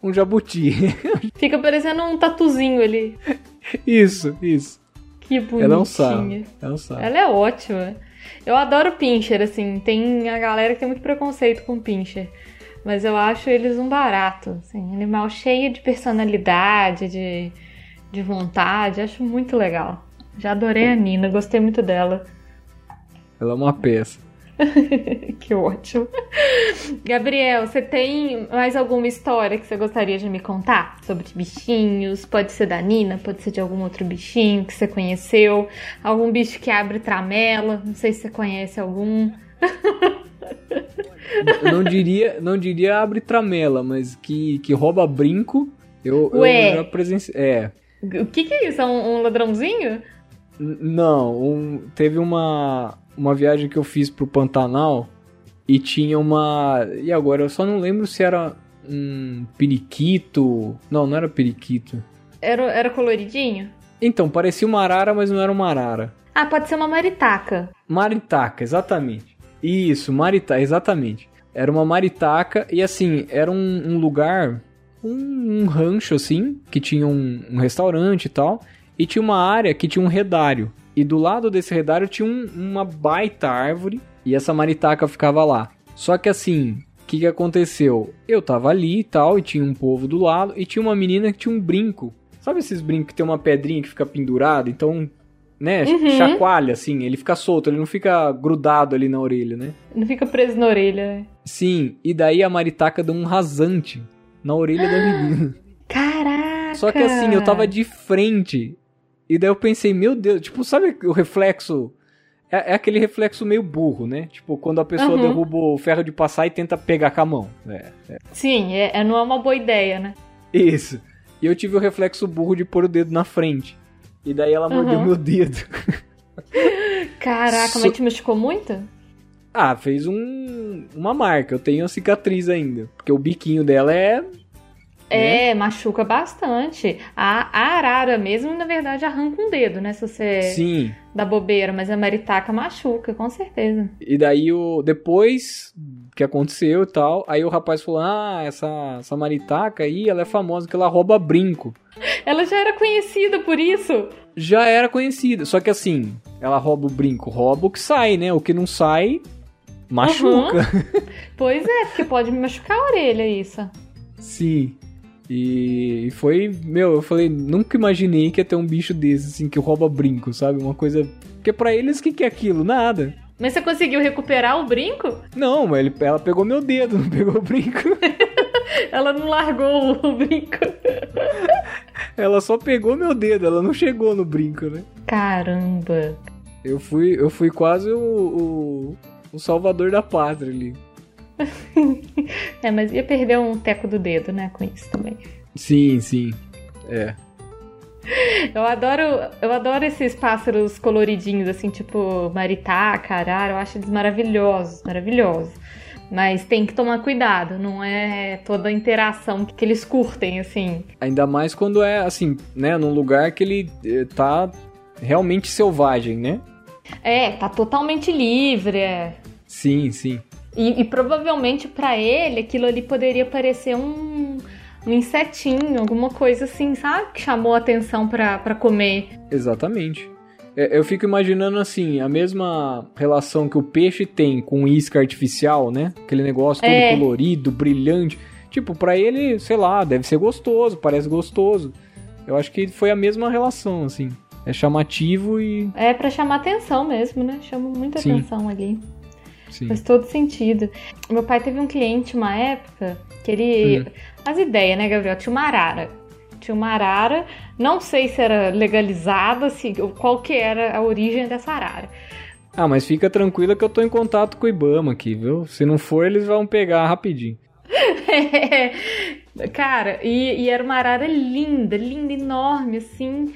um jabuti. Fica parecendo um tatuzinho ali. isso, isso. Que bonitinha. Ela é um sarro. É um sarro. Ela é ótima. Eu adoro pincher, assim. Tem a galera que tem muito preconceito com pincher. Mas eu acho eles um barato. Assim, animal cheio de personalidade, de, de vontade. Acho muito legal. Já adorei a Nina, gostei muito dela. Ela é uma peça. que ótimo. Gabriel, você tem mais alguma história que você gostaria de me contar sobre bichinhos? Pode ser da Nina, pode ser de algum outro bichinho que você conheceu, algum bicho que abre tramela, não sei se você conhece algum. Eu não diria, não diria abre tramela, mas que, que rouba brinco. Eu, eu Ué. já presenciei. É. O que, que é isso? É um, um ladrãozinho? N- Não, um- teve uma, uma viagem que eu fiz pro Pantanal e tinha uma. E agora eu só não lembro se era um periquito. Não, não era periquito. Era, era coloridinho? Então, parecia uma arara, mas não era uma arara. Ah, pode ser uma maritaca. Maritaca, exatamente. Isso, maritaca, exatamente. Era uma maritaca e assim, era um, um lugar, um, um rancho assim, que tinha um, um restaurante e tal, e tinha uma área que tinha um redário. E do lado desse redário tinha um- uma baita árvore e essa maritaca ficava lá. Só que assim, o que, que aconteceu? Eu tava ali e tal, e tinha um povo do lado, e tinha uma menina que tinha um brinco. Sabe esses brincos que tem uma pedrinha que fica pendurado? Então, né, Uhum. chacoalha assim, ele fica solto, ele não fica grudado ali na orelha, né? Não fica preso na orelha. né? Sim, e daí a maritaca deu um rasante na orelha da menina. Caraca! Só que assim, eu tava de frente. E daí eu pensei, meu Deus, tipo, sabe o reflexo? É, é aquele reflexo meio burro, né? Tipo, quando a pessoa Uhum. derruba o ferro de passar e tenta pegar com a mão. É, é. Sim, é, é- não é uma boa ideia, né? Isso. E eu tive o reflexo burro de pôr o dedo na frente. E daí ela mordeu Uhum. meu dedo. Caraca, So- mas te machucou muito? Ah, fez um, uma marca. Eu tenho a cicatriz ainda. Porque o biquinho dela é. Né? É, machuca bastante. A, a arara mesmo, na verdade, arranca um dedo, né? Se você Sim. dá bobeira, mas a maritaca machuca, com certeza. E daí, o, depois que aconteceu e tal, aí o rapaz falou: Ah, essa, essa maritaca aí, ela é famosa que ela rouba brinco. Ela já era conhecida por isso. Já era conhecida, só que assim, ela rouba o brinco, rouba o que sai, né? O que não sai, machuca. Pois é, porque pode me machucar a orelha isso. Sim. E, foi, meu, eu falei, nunca imaginei que ia ter um bicho desse, assim, que rouba brinco, sabe? Uma coisa. Porque pra eles, o que, que é aquilo? Nada. Mas você conseguiu recuperar o brinco? Não, mas ele, ela pegou meu dedo, não pegou o brinco. Ela não largou o brinco. Ela só pegou meu dedo, ela não chegou no brinco, né? Caramba. Eu fui, eu fui quase o, o, o salvador da pátria ali. É, mas ia perder um teco do dedo, né, com isso também. Sim, sim. É. Eu adoro, eu adoro esses pássaros coloridinhos, assim, tipo maritaca, arara, eu acho eles maravilhosos, maravilhosos. Mas tem que tomar cuidado, não é toda a interação que eles curtem, assim. Ainda mais quando é assim, né? Num lugar que ele eh, tá realmente selvagem, né? É, tá totalmente livre, é. Sim, sim. E, e provavelmente pra ele aquilo ali poderia parecer um, um insetinho, alguma coisa assim, sabe? Que chamou a atenção pra, pra comer. Exatamente. É, Eu fico imaginando assim, a mesma relação que o peixe tem com isca artificial, né? Aquele negócio todo É. colorido, brilhante. Tipo, pra ele, sei lá, deve ser gostoso, parece gostoso. Eu acho que foi a mesma relação, assim. É chamativo e. É pra chamar atenção mesmo, né? Chama muita Sim. atenção ali. Sim. Faz todo sentido. Meu pai teve um cliente uma época que ele. Hum. As ideias, né, Gabriel? Tinha uma arara. Tinha uma arara. Não sei se era legalizada, se, qual que era a origem dessa arara. Ah, mas fica tranquila que eu tô em contato com o Ibama aqui, viu? Se não for, eles vão pegar rapidinho. Cara, e, e, era uma arara linda, linda, enorme, assim.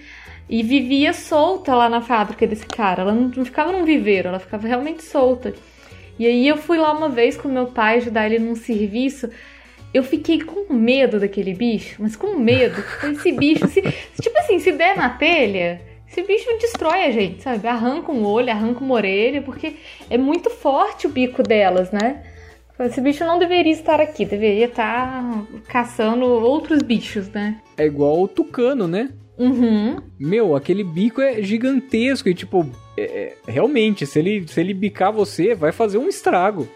E vivia solta lá na fábrica desse cara. Ela não, não ficava num viveiro, ela ficava realmente solta. E aí eu fui lá uma vez com meu pai ajudar ele num serviço. Eu fiquei com medo daquele bicho, mas com medo. Esse bicho, se, tipo assim, se der na telha, esse bicho destrói a gente, sabe? Arranca um olho, arranca uma orelha, porque é muito forte o bico delas, né? Esse bicho não deveria estar aqui, deveria estar caçando outros bichos, né? É igual o tucano, né? Uhum. Meu, aquele bico é gigantesco e, tipo, é, é, realmente, se ele, se ele bicar você, vai fazer um estrago.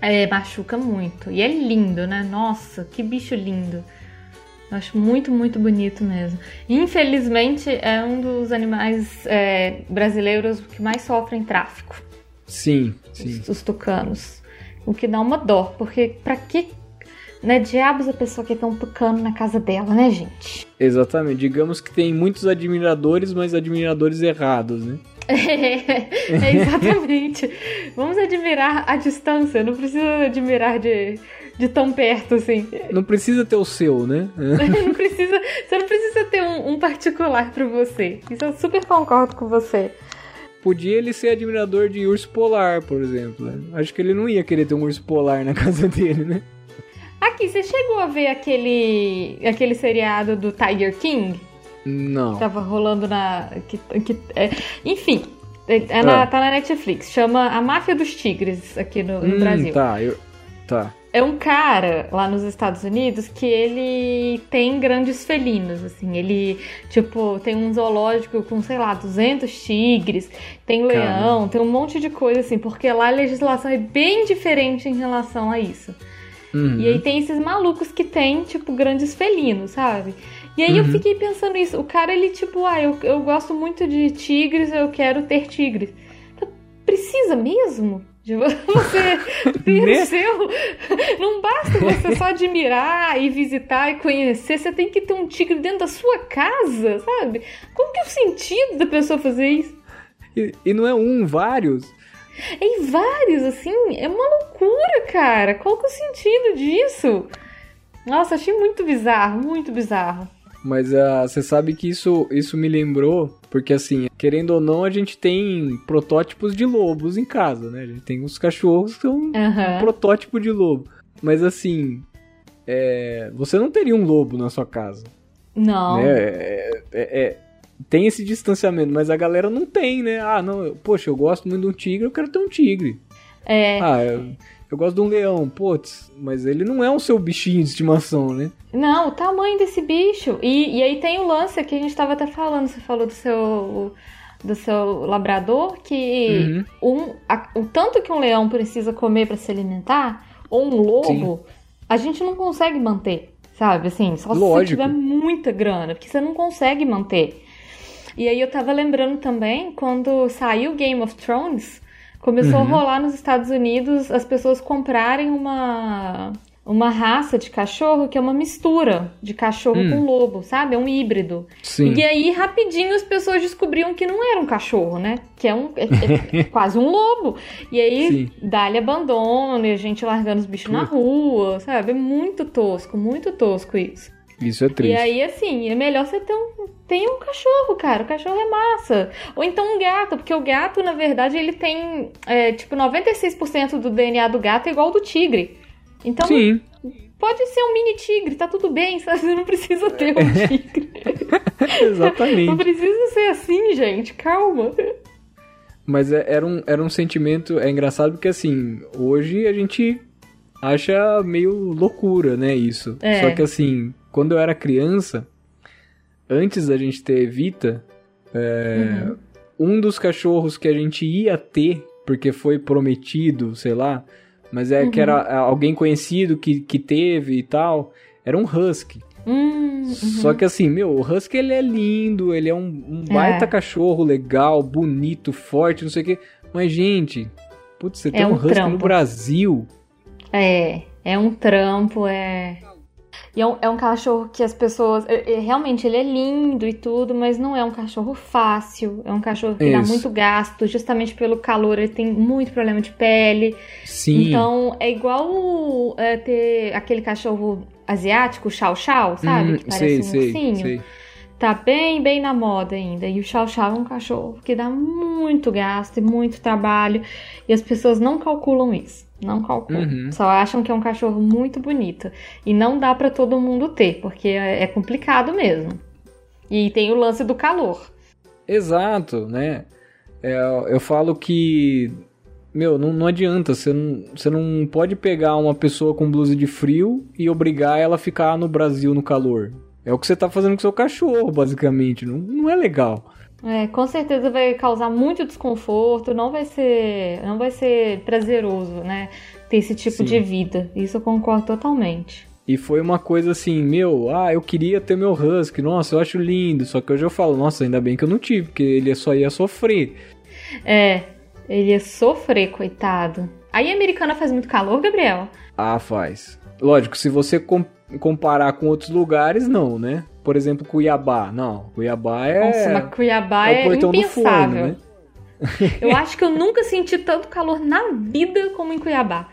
É, machuca muito. E é lindo, né? Nossa, que bicho lindo. Eu acho muito, muito bonito mesmo. Infelizmente, é um dos animais é, brasileiros que mais sofrem tráfico. Sim, sim. Os, os tucanos. O que dá uma dó, porque pra que né, diabos a pessoa quer ter um tucano na casa dela, né, gente? Exatamente. Digamos que tem muitos admiradores, mas admiradores errados, né? É, é exatamente. Vamos admirar a distância, não precisa admirar de, de tão perto, assim. Não precisa ter o seu, né? não precisa, você não precisa ter um, um particular para você. Isso eu super concordo com você podia ele ser admirador de urso polar, por exemplo. Né? Acho que ele não ia querer ter um urso polar na casa dele, né? Aqui, você chegou a ver aquele aquele seriado do Tiger King? Não. Que tava rolando na. Que, que, é, enfim, é, é na, ah. tá na Netflix. Chama A Máfia dos Tigres aqui no, no hum, Brasil. Tá, eu. Tá. É um cara lá nos Estados Unidos que ele tem grandes felinos, assim. Ele, tipo, tem um zoológico com, sei lá, 200 tigres, tem leão, Caramba. tem um monte de coisa, assim, porque lá a legislação é bem diferente em relação a isso. Uhum. E aí tem esses malucos que tem, tipo, grandes felinos, sabe? E aí uhum. eu fiquei pensando isso. O cara, ele, tipo, ah, eu, eu gosto muito de tigres, eu quero ter tigres. Precisa mesmo? De você ter o seu. Não basta você só admirar e visitar e conhecer. Você tem que ter um tigre dentro da sua casa, sabe? Qual que é o sentido da pessoa fazer isso? E, e não é um, vários. Em vários, assim, é uma loucura, cara. Qual que é o sentido disso? Nossa, achei muito bizarro, muito bizarro. Mas uh, você sabe que isso, isso me lembrou, porque assim, querendo ou não, a gente tem protótipos de lobos em casa, né? A gente tem uns cachorros que são uhum. um protótipo de lobo. Mas assim, é, você não teria um lobo na sua casa. Não. Né? É, é, é tem esse distanciamento, mas a galera não tem, né? Ah, não, eu, poxa, eu gosto muito de um tigre, eu quero ter um tigre. É. Ah, eu, eu gosto de um leão, putz, mas ele não é o seu bichinho de estimação, né? Não, o tamanho desse bicho. E, e aí tem o lance que a gente estava até falando, você falou do seu do seu labrador, que uhum. um, a, o tanto que um leão precisa comer para se alimentar, ou um lobo, Sim. a gente não consegue manter, sabe? Assim, só Lógico. se tiver muita grana, porque você não consegue manter. E aí eu tava lembrando também, quando saiu Game of Thrones, começou uhum. a rolar nos Estados Unidos as pessoas comprarem uma uma raça de cachorro que é uma mistura de cachorro hum. com lobo, sabe? É um híbrido. Sim. E aí, rapidinho, as pessoas descobriam que não era um cachorro, né? Que é, um, é, é quase um lobo. E aí, dá-lhe abandono e a gente largando os bichos na rua, sabe? É muito tosco, muito tosco isso. Isso é triste. E aí, assim, é melhor você ter um, tem um cachorro, cara. O cachorro é massa. Ou então um gato, porque o gato, na verdade, ele tem, é, tipo, 96% do DNA do gato é igual ao do tigre. Então, Sim. pode ser um mini tigre, tá tudo bem, sabe? Você não precisa ter um tigre. Exatamente. Não precisa ser assim, gente. Calma. Mas é, era um, era um sentimento. É engraçado porque, assim, hoje a gente acha meio loucura, né? Isso. É. Só que, assim, quando eu era criança, antes da gente ter Evita, é, uhum. um dos cachorros que a gente ia ter, porque foi prometido, sei lá, mas é uhum. que era uhum. alguém conhecido que, que teve e tal, era um Husky. Hum, uhum. Só que assim, meu, o Husky ele é lindo, ele é um, um baita é. cachorro legal, bonito, forte, não sei o quê. Mas, gente, putz, você é tem um, um Husky trampo. no Brasil. É, é um trampo, é. E é um, é um cachorro que as pessoas. é- é- realmente, ele é lindo e tudo, mas não é um cachorro fácil. É um cachorro que dá Isso. muito gasto, justamente pelo calor, ele tem muito problema de pele. Sim. Então, é igual é, ter aquele cachorro asiático, chow, sabe? Hum, que parece sei, um sei, ursinho. sei. Tá bem, bem na moda ainda. E o chow chow é um cachorro que dá muito gasto e muito trabalho. E as pessoas não calculam isso. Não calculam. Uhum. Só acham que é um cachorro muito bonito. E não dá pra todo mundo ter, porque é é complicado mesmo. E tem o lance do calor. Exato, né? É, eu falo que, meu, não, não adianta, você não, você não pode pegar uma pessoa com blusa de frio e obrigar ela a ficar no Brasil no calor. É o que você tá fazendo com seu cachorro, basicamente. Não, não é legal. É, com certeza vai causar muito desconforto, não vai ser, não vai ser prazeroso, né? Ter esse tipo Sim. de vida. Isso eu concordo totalmente. E foi uma coisa assim, meu, ah, eu queria ter meu husky, nossa, eu acho lindo. Só que hoje eu falo, nossa, ainda bem que eu não tive, porque ele só ia sofrer. É, ele ia sofrer, coitado. Aí a americana faz muito calor, Gabriel? Ah, faz. Lógico, se você comparar com outros lugares, não, né? Por exemplo, Cuiabá. Não, Cuiabá é. Nossa, mas Cuiabá é é, impensável. forno, né? Eu acho que eu nunca senti tanto calor na vida como em Cuiabá.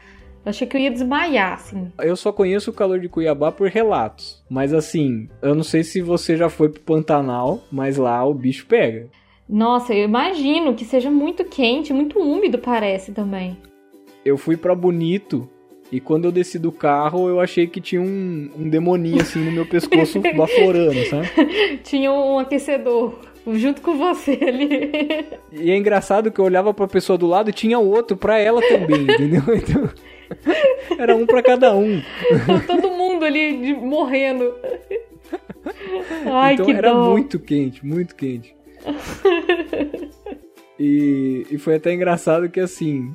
Eu achei que eu ia desmaiar, assim. Eu só conheço o calor de Cuiabá por relatos. Mas assim, eu não sei se você já foi pro Pantanal, mas lá o bicho pega. Nossa, eu imagino que seja muito quente, muito úmido, parece também. Eu fui pra Bonito e quando eu desci do carro, eu achei que tinha um, um demoninho assim no meu pescoço baforando, sabe? Tinha um aquecedor junto com você ali. E é engraçado que eu olhava pra pessoa do lado e tinha outro pra ela também, entendeu? Então, era um pra cada um. Todo mundo ali de- morrendo. Ai, então que era dó. muito quente, muito quente. e, e foi até engraçado que assim,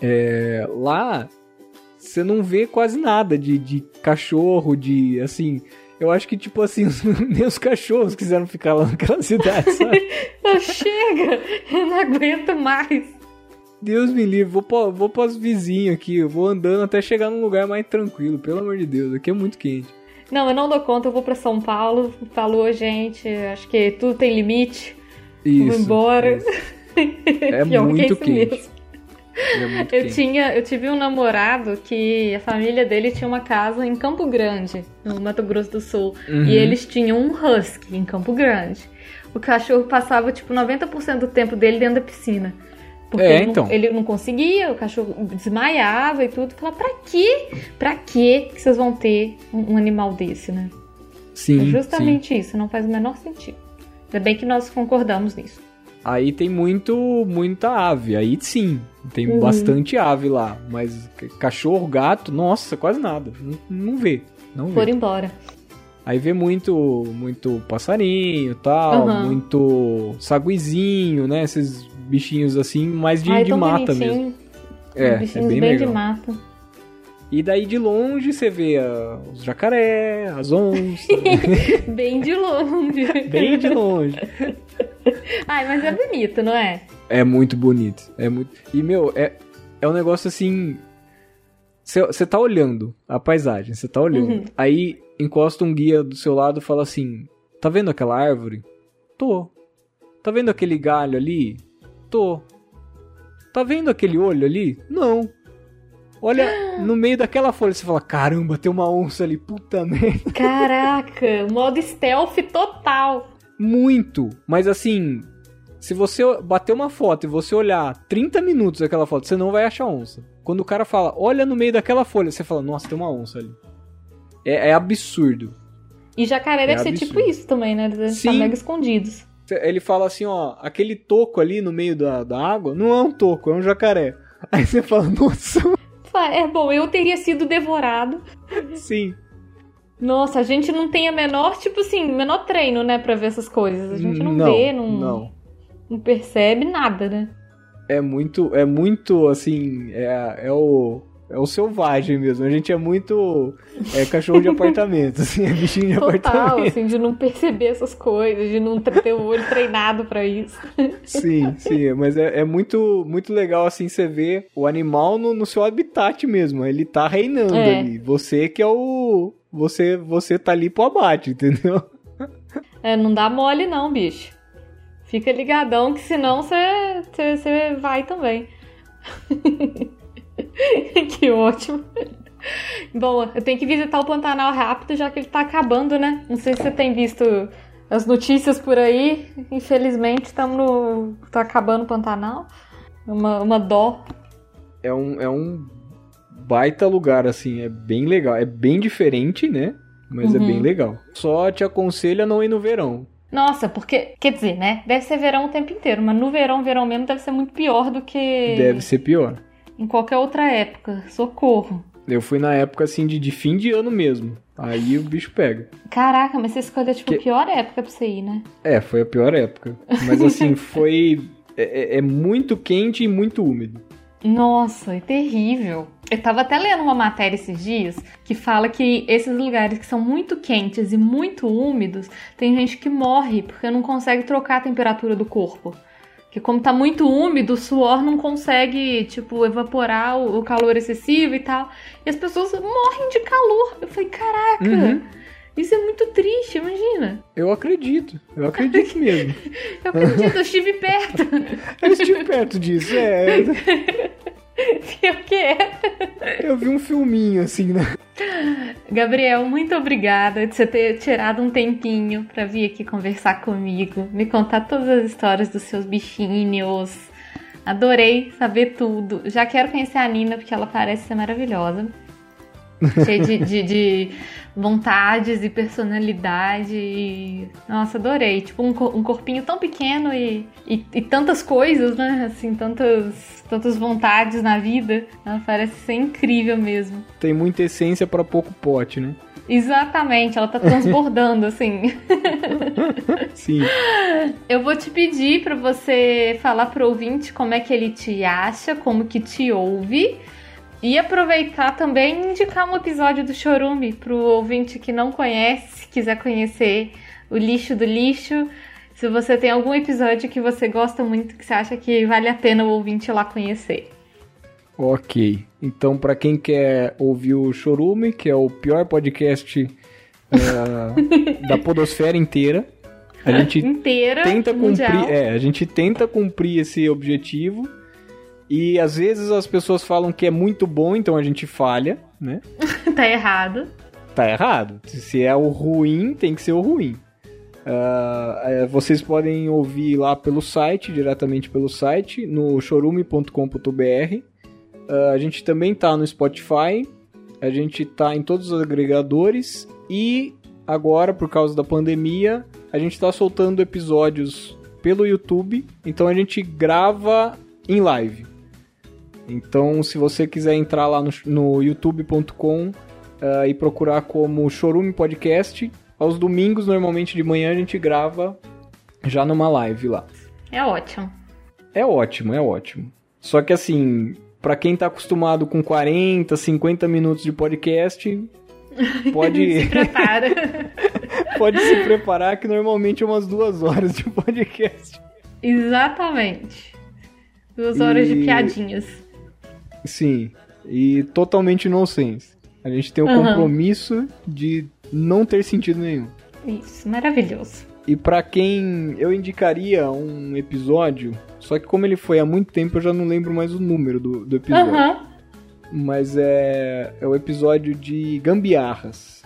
é, lá você não vê quase nada de, de cachorro, de assim. Eu acho que, tipo assim, os, nem os cachorros quiseram ficar lá naquela cidade, sabe? Ah, Chega! Eu não aguento mais. Deus me livre, vou, pra- vou pros vizinhos aqui, eu vou andando até chegar num lugar mais tranquilo, pelo amor de Deus, aqui é muito quente. Não, eu não dou conta, eu vou pra São Paulo. Falou, gente. Acho que tudo tem limite. Isso. vou embora. isso. É Pior que muito quente. mesmo. É Eu quente. tinha, eu tive um namorado que a família dele tinha uma casa em Campo Grande, no Mato Grosso do Sul. Uhum. E eles tinham um husky em Campo Grande. O cachorro passava tipo 90% do tempo dele dentro da piscina. Porque É, ele, então. não, ele não conseguia, o cachorro desmaiava e tudo. Falava, pra quê? Pra quê que vocês vão ter um, um animal desse, né? Sim, é sim. justamente isso, não faz o menor sentido. Ainda bem que nós concordamos nisso. Aí tem muito, muita ave, aí sim, tem Uhum. bastante ave lá, mas cachorro, gato, nossa, quase nada, não, não vê, não vê. Foram embora. Aí vê muito, muito passarinho, tal, Uhum. muito saguizinho, né, esses bichinhos assim, mais de, Ai, de mata bonitinho. mesmo. É, é Bichinhos bem bem legal. de mata. E daí de longe você vê ah, os jacaré, as onças, Bem de longe. bem de longe. Ai, mas é bonito, não é? É muito bonito. É muito. E, meu, é, é um negócio assim. Você tá olhando a paisagem, você tá olhando. Uhum. Aí encosta um guia do seu lado e fala assim: Tá vendo aquela árvore? Tô. Tá vendo aquele galho ali? Tô. Tá vendo aquele olho ali? Não. Olha no meio daquela folha, você fala: Caramba, tem uma onça ali, puta merda. Caraca, modo stealth total. Muito. Mas assim, se você bater uma foto e você olhar 30 minutos aquela foto, você não vai achar onça. Quando o cara fala, olha no meio daquela folha, você fala, nossa, tem uma onça ali. É, é absurdo. E jacaré deve ser absurdo. tipo isso também, né? Eles Sim. mega escondidos. Ele fala assim, ó, aquele toco ali no meio da, da água, não é um toco, é um jacaré. Aí você fala, nossa, É bom, eu teria sido devorado. sim. Nossa, a gente não tem a menor, tipo assim, menor treino, né, pra ver essas coisas. A gente não, vê, não, Não. não percebe nada, né? É muito, é muito, assim, é, é o... é o selvagem mesmo. A gente é muito é, cachorro de apartamento, assim, é bichinho de Total, apartamento. assim, de não perceber essas coisas, de não ter o olho treinado pra isso. Sim, sim, mas é, é muito, muito legal, assim, você ver o animal no, no seu habitat mesmo. Ele tá reinando É. ali. Você que é o. Você, você tá ali pro abate, entendeu? É, não dá mole não, bicho. Fica ligadão que senão você vai também. que ótimo. Bom, eu tenho que visitar o Pantanal rápido, já que ele tá acabando, né? Não sei se você tem visto as notícias por aí. Infelizmente, estamos no. tá acabando o Pantanal. Uma, uma dó. É um, é um baita lugar, assim, é bem legal. É bem diferente, né? Mas é Uhum. bem legal. Só te aconselho a não ir no verão. Nossa, porque, quer dizer, né? Deve ser verão o tempo inteiro, mas no verão, verão mesmo, deve ser muito pior do que Deve ser pior. Em qualquer outra época. Socorro. Eu fui na época, assim, de, de fim de ano mesmo. Aí o bicho pega. Caraca, mas você escolheu, tipo, Que- a pior época pra você ir, né? É, foi a pior época. Mas assim, foi. É, é- é muito quente e muito úmido. Nossa, é terrível. Eu tava até lendo uma matéria esses dias que fala que esses lugares que são muito quentes e muito úmidos, tem gente que morre porque não consegue trocar a temperatura do corpo. Que como tá muito úmido, o suor não consegue, tipo, evaporar o, o calor excessivo e tal. E as pessoas morrem de calor. Eu falei, caraca, Uhum. isso é muito triste, imagina. Eu acredito. Eu acredito mesmo. Eu acredito, eu estive perto. Eu estive perto disso. É, Pior que é. eu vi um filminho assim, né? Gabriel, muito obrigada de você ter tirado um tempinho pra vir aqui conversar comigo, me contar todas as histórias dos seus bichinhos. Adorei saber tudo. Já quero conhecer a Nina porque ela parece ser maravilhosa. Cheia de, de- de vontades e personalidade. E... Nossa, adorei. Tipo, um, um corpinho tão pequeno e, e, e tantas coisas, né? Assim, tantas, tantas vontades na vida. Ela parece ser incrível mesmo. Tem muita essência pra pouco pote, né? Exatamente, ela tá transbordando, assim. Sim. Eu vou te pedir pra você falar pro ouvinte como é que ele te acha, como que te ouve. E aproveitar também e indicar um episódio do Chorume pro ouvinte que não conhece, quiser conhecer o lixo do lixo. Se você tem algum episódio que você gosta muito, que você acha que vale a pena o ouvinte lá conhecer. Ok. Então, pra quem quer ouvir o Chorume, que é o pior podcast ah, da podosfera inteira, a gente Inteira, tenta mundial. cumprir, é, a gente tenta cumprir esse objetivo. E às vezes as pessoas falam que é muito bom, então a gente falha, né? tá errado. Tá errado. Se é o ruim, tem que ser o ruim. É, vocês podem ouvir lá pelo site, diretamente pelo site, no chorume.com.br. Ah, a gente também tá no Spotify, a gente tá em todos os agregadores e agora, por causa da pandemia, a gente tá soltando episódios pelo YouTube, então a gente grava em live. Então, se você quiser entrar lá no, no youtube.com ah, e procurar como Chorume Podcast, aos domingos, normalmente de manhã, a gente grava já numa live lá. É ótimo. É ótimo, é ótimo. Só que assim, pra quem tá acostumado com 40, 50 minutos de podcast, pode, Se prepara. pode se preparar que normalmente é umas duas horas de podcast. Exatamente. Duas horas de E- piadinhas. Sim, e totalmente nonsense. A gente tem o Aham. compromisso de não ter sentido nenhum. Isso, maravilhoso. E pra quem eu indicaria um episódio, só que como ele foi há muito tempo, eu já não lembro mais o número do, do episódio. Aham. Mas é, é o episódio de gambiarras.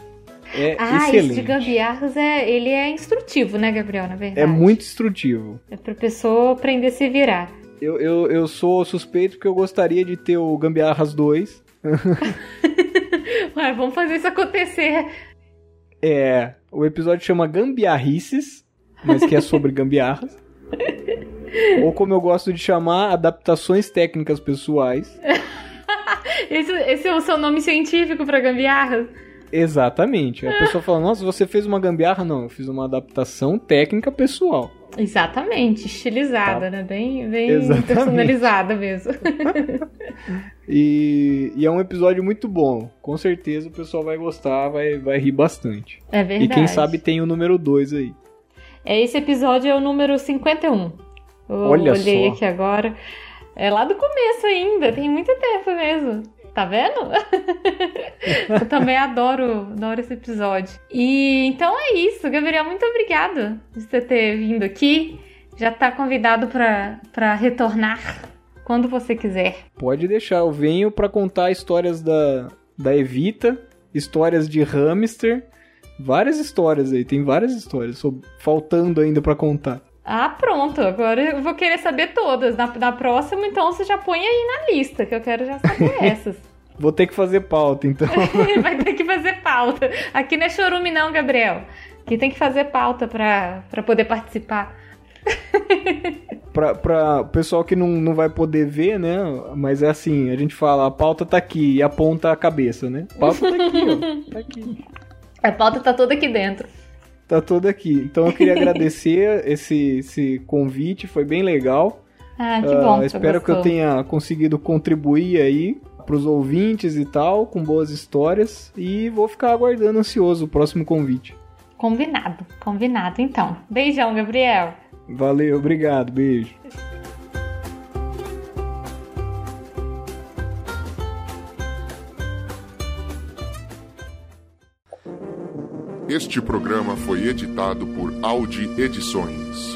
É Ah, excelente. esse de gambiarras é, ele é instrutivo, né, Gabriel, na verdade. É muito instrutivo. É pra pessoa aprender a se virar. Eu, eu, eu sou suspeito porque eu gostaria de ter o Gambiarras 2. Ué, vamos fazer isso acontecer. É, o episódio chama Gambiarrices, mas que é sobre gambiarras. Ou como eu gosto de chamar, adaptações técnicas pessoais. Esse, esse é o seu nome científico pra gambiarras? Exatamente. A pessoa fala, nossa, você fez uma gambiarra? Não, eu fiz uma adaptação técnica pessoal. Exatamente, estilizada, tá. né? Bem, bem personalizada mesmo. e, e, é um episódio muito bom. Com certeza o pessoal vai gostar, vai, vai rir bastante. É verdade. E quem sabe tem o número 2 aí. É, esse episódio é o número 51. Eu Olha olhei só. aqui agora. É lá do começo ainda, tem muito tempo mesmo. Tá vendo? Eu também adoro, adoro esse episódio. E então é isso, Gabriel, muito obrigada por você ter vindo aqui. Já tá convidado para retornar quando você quiser. Pode deixar, eu venho para contar histórias da, da Evita, histórias de hamster, várias histórias aí, tem várias histórias faltando ainda para contar. Ah, pronto. Agora eu vou querer saber todas. Na, na próxima, então, você já põe aí na lista, que eu quero já saber essas. Vou ter que fazer pauta, então. Vai ter que fazer pauta. Aqui não é chorume, não, Gabriel. Aqui tem que fazer pauta pra, pra poder participar. pra, pra pessoal que não, não vai poder ver, né? Mas é assim, a gente fala, a pauta tá aqui e aponta a cabeça, né? A pauta tá aqui, ó. Tá aqui. A pauta tá toda aqui dentro tá todo aqui. Então eu queria agradecer esse, esse convite, foi bem legal. Ah, que bom. Uh, espero que eu tenha conseguido contribuir aí para os ouvintes e tal, com boas histórias. E vou ficar aguardando ansioso o próximo convite. Combinado, combinado então. Beijão, Gabriel. Valeu, obrigado, beijo. Este programa foi editado por Audi Edições.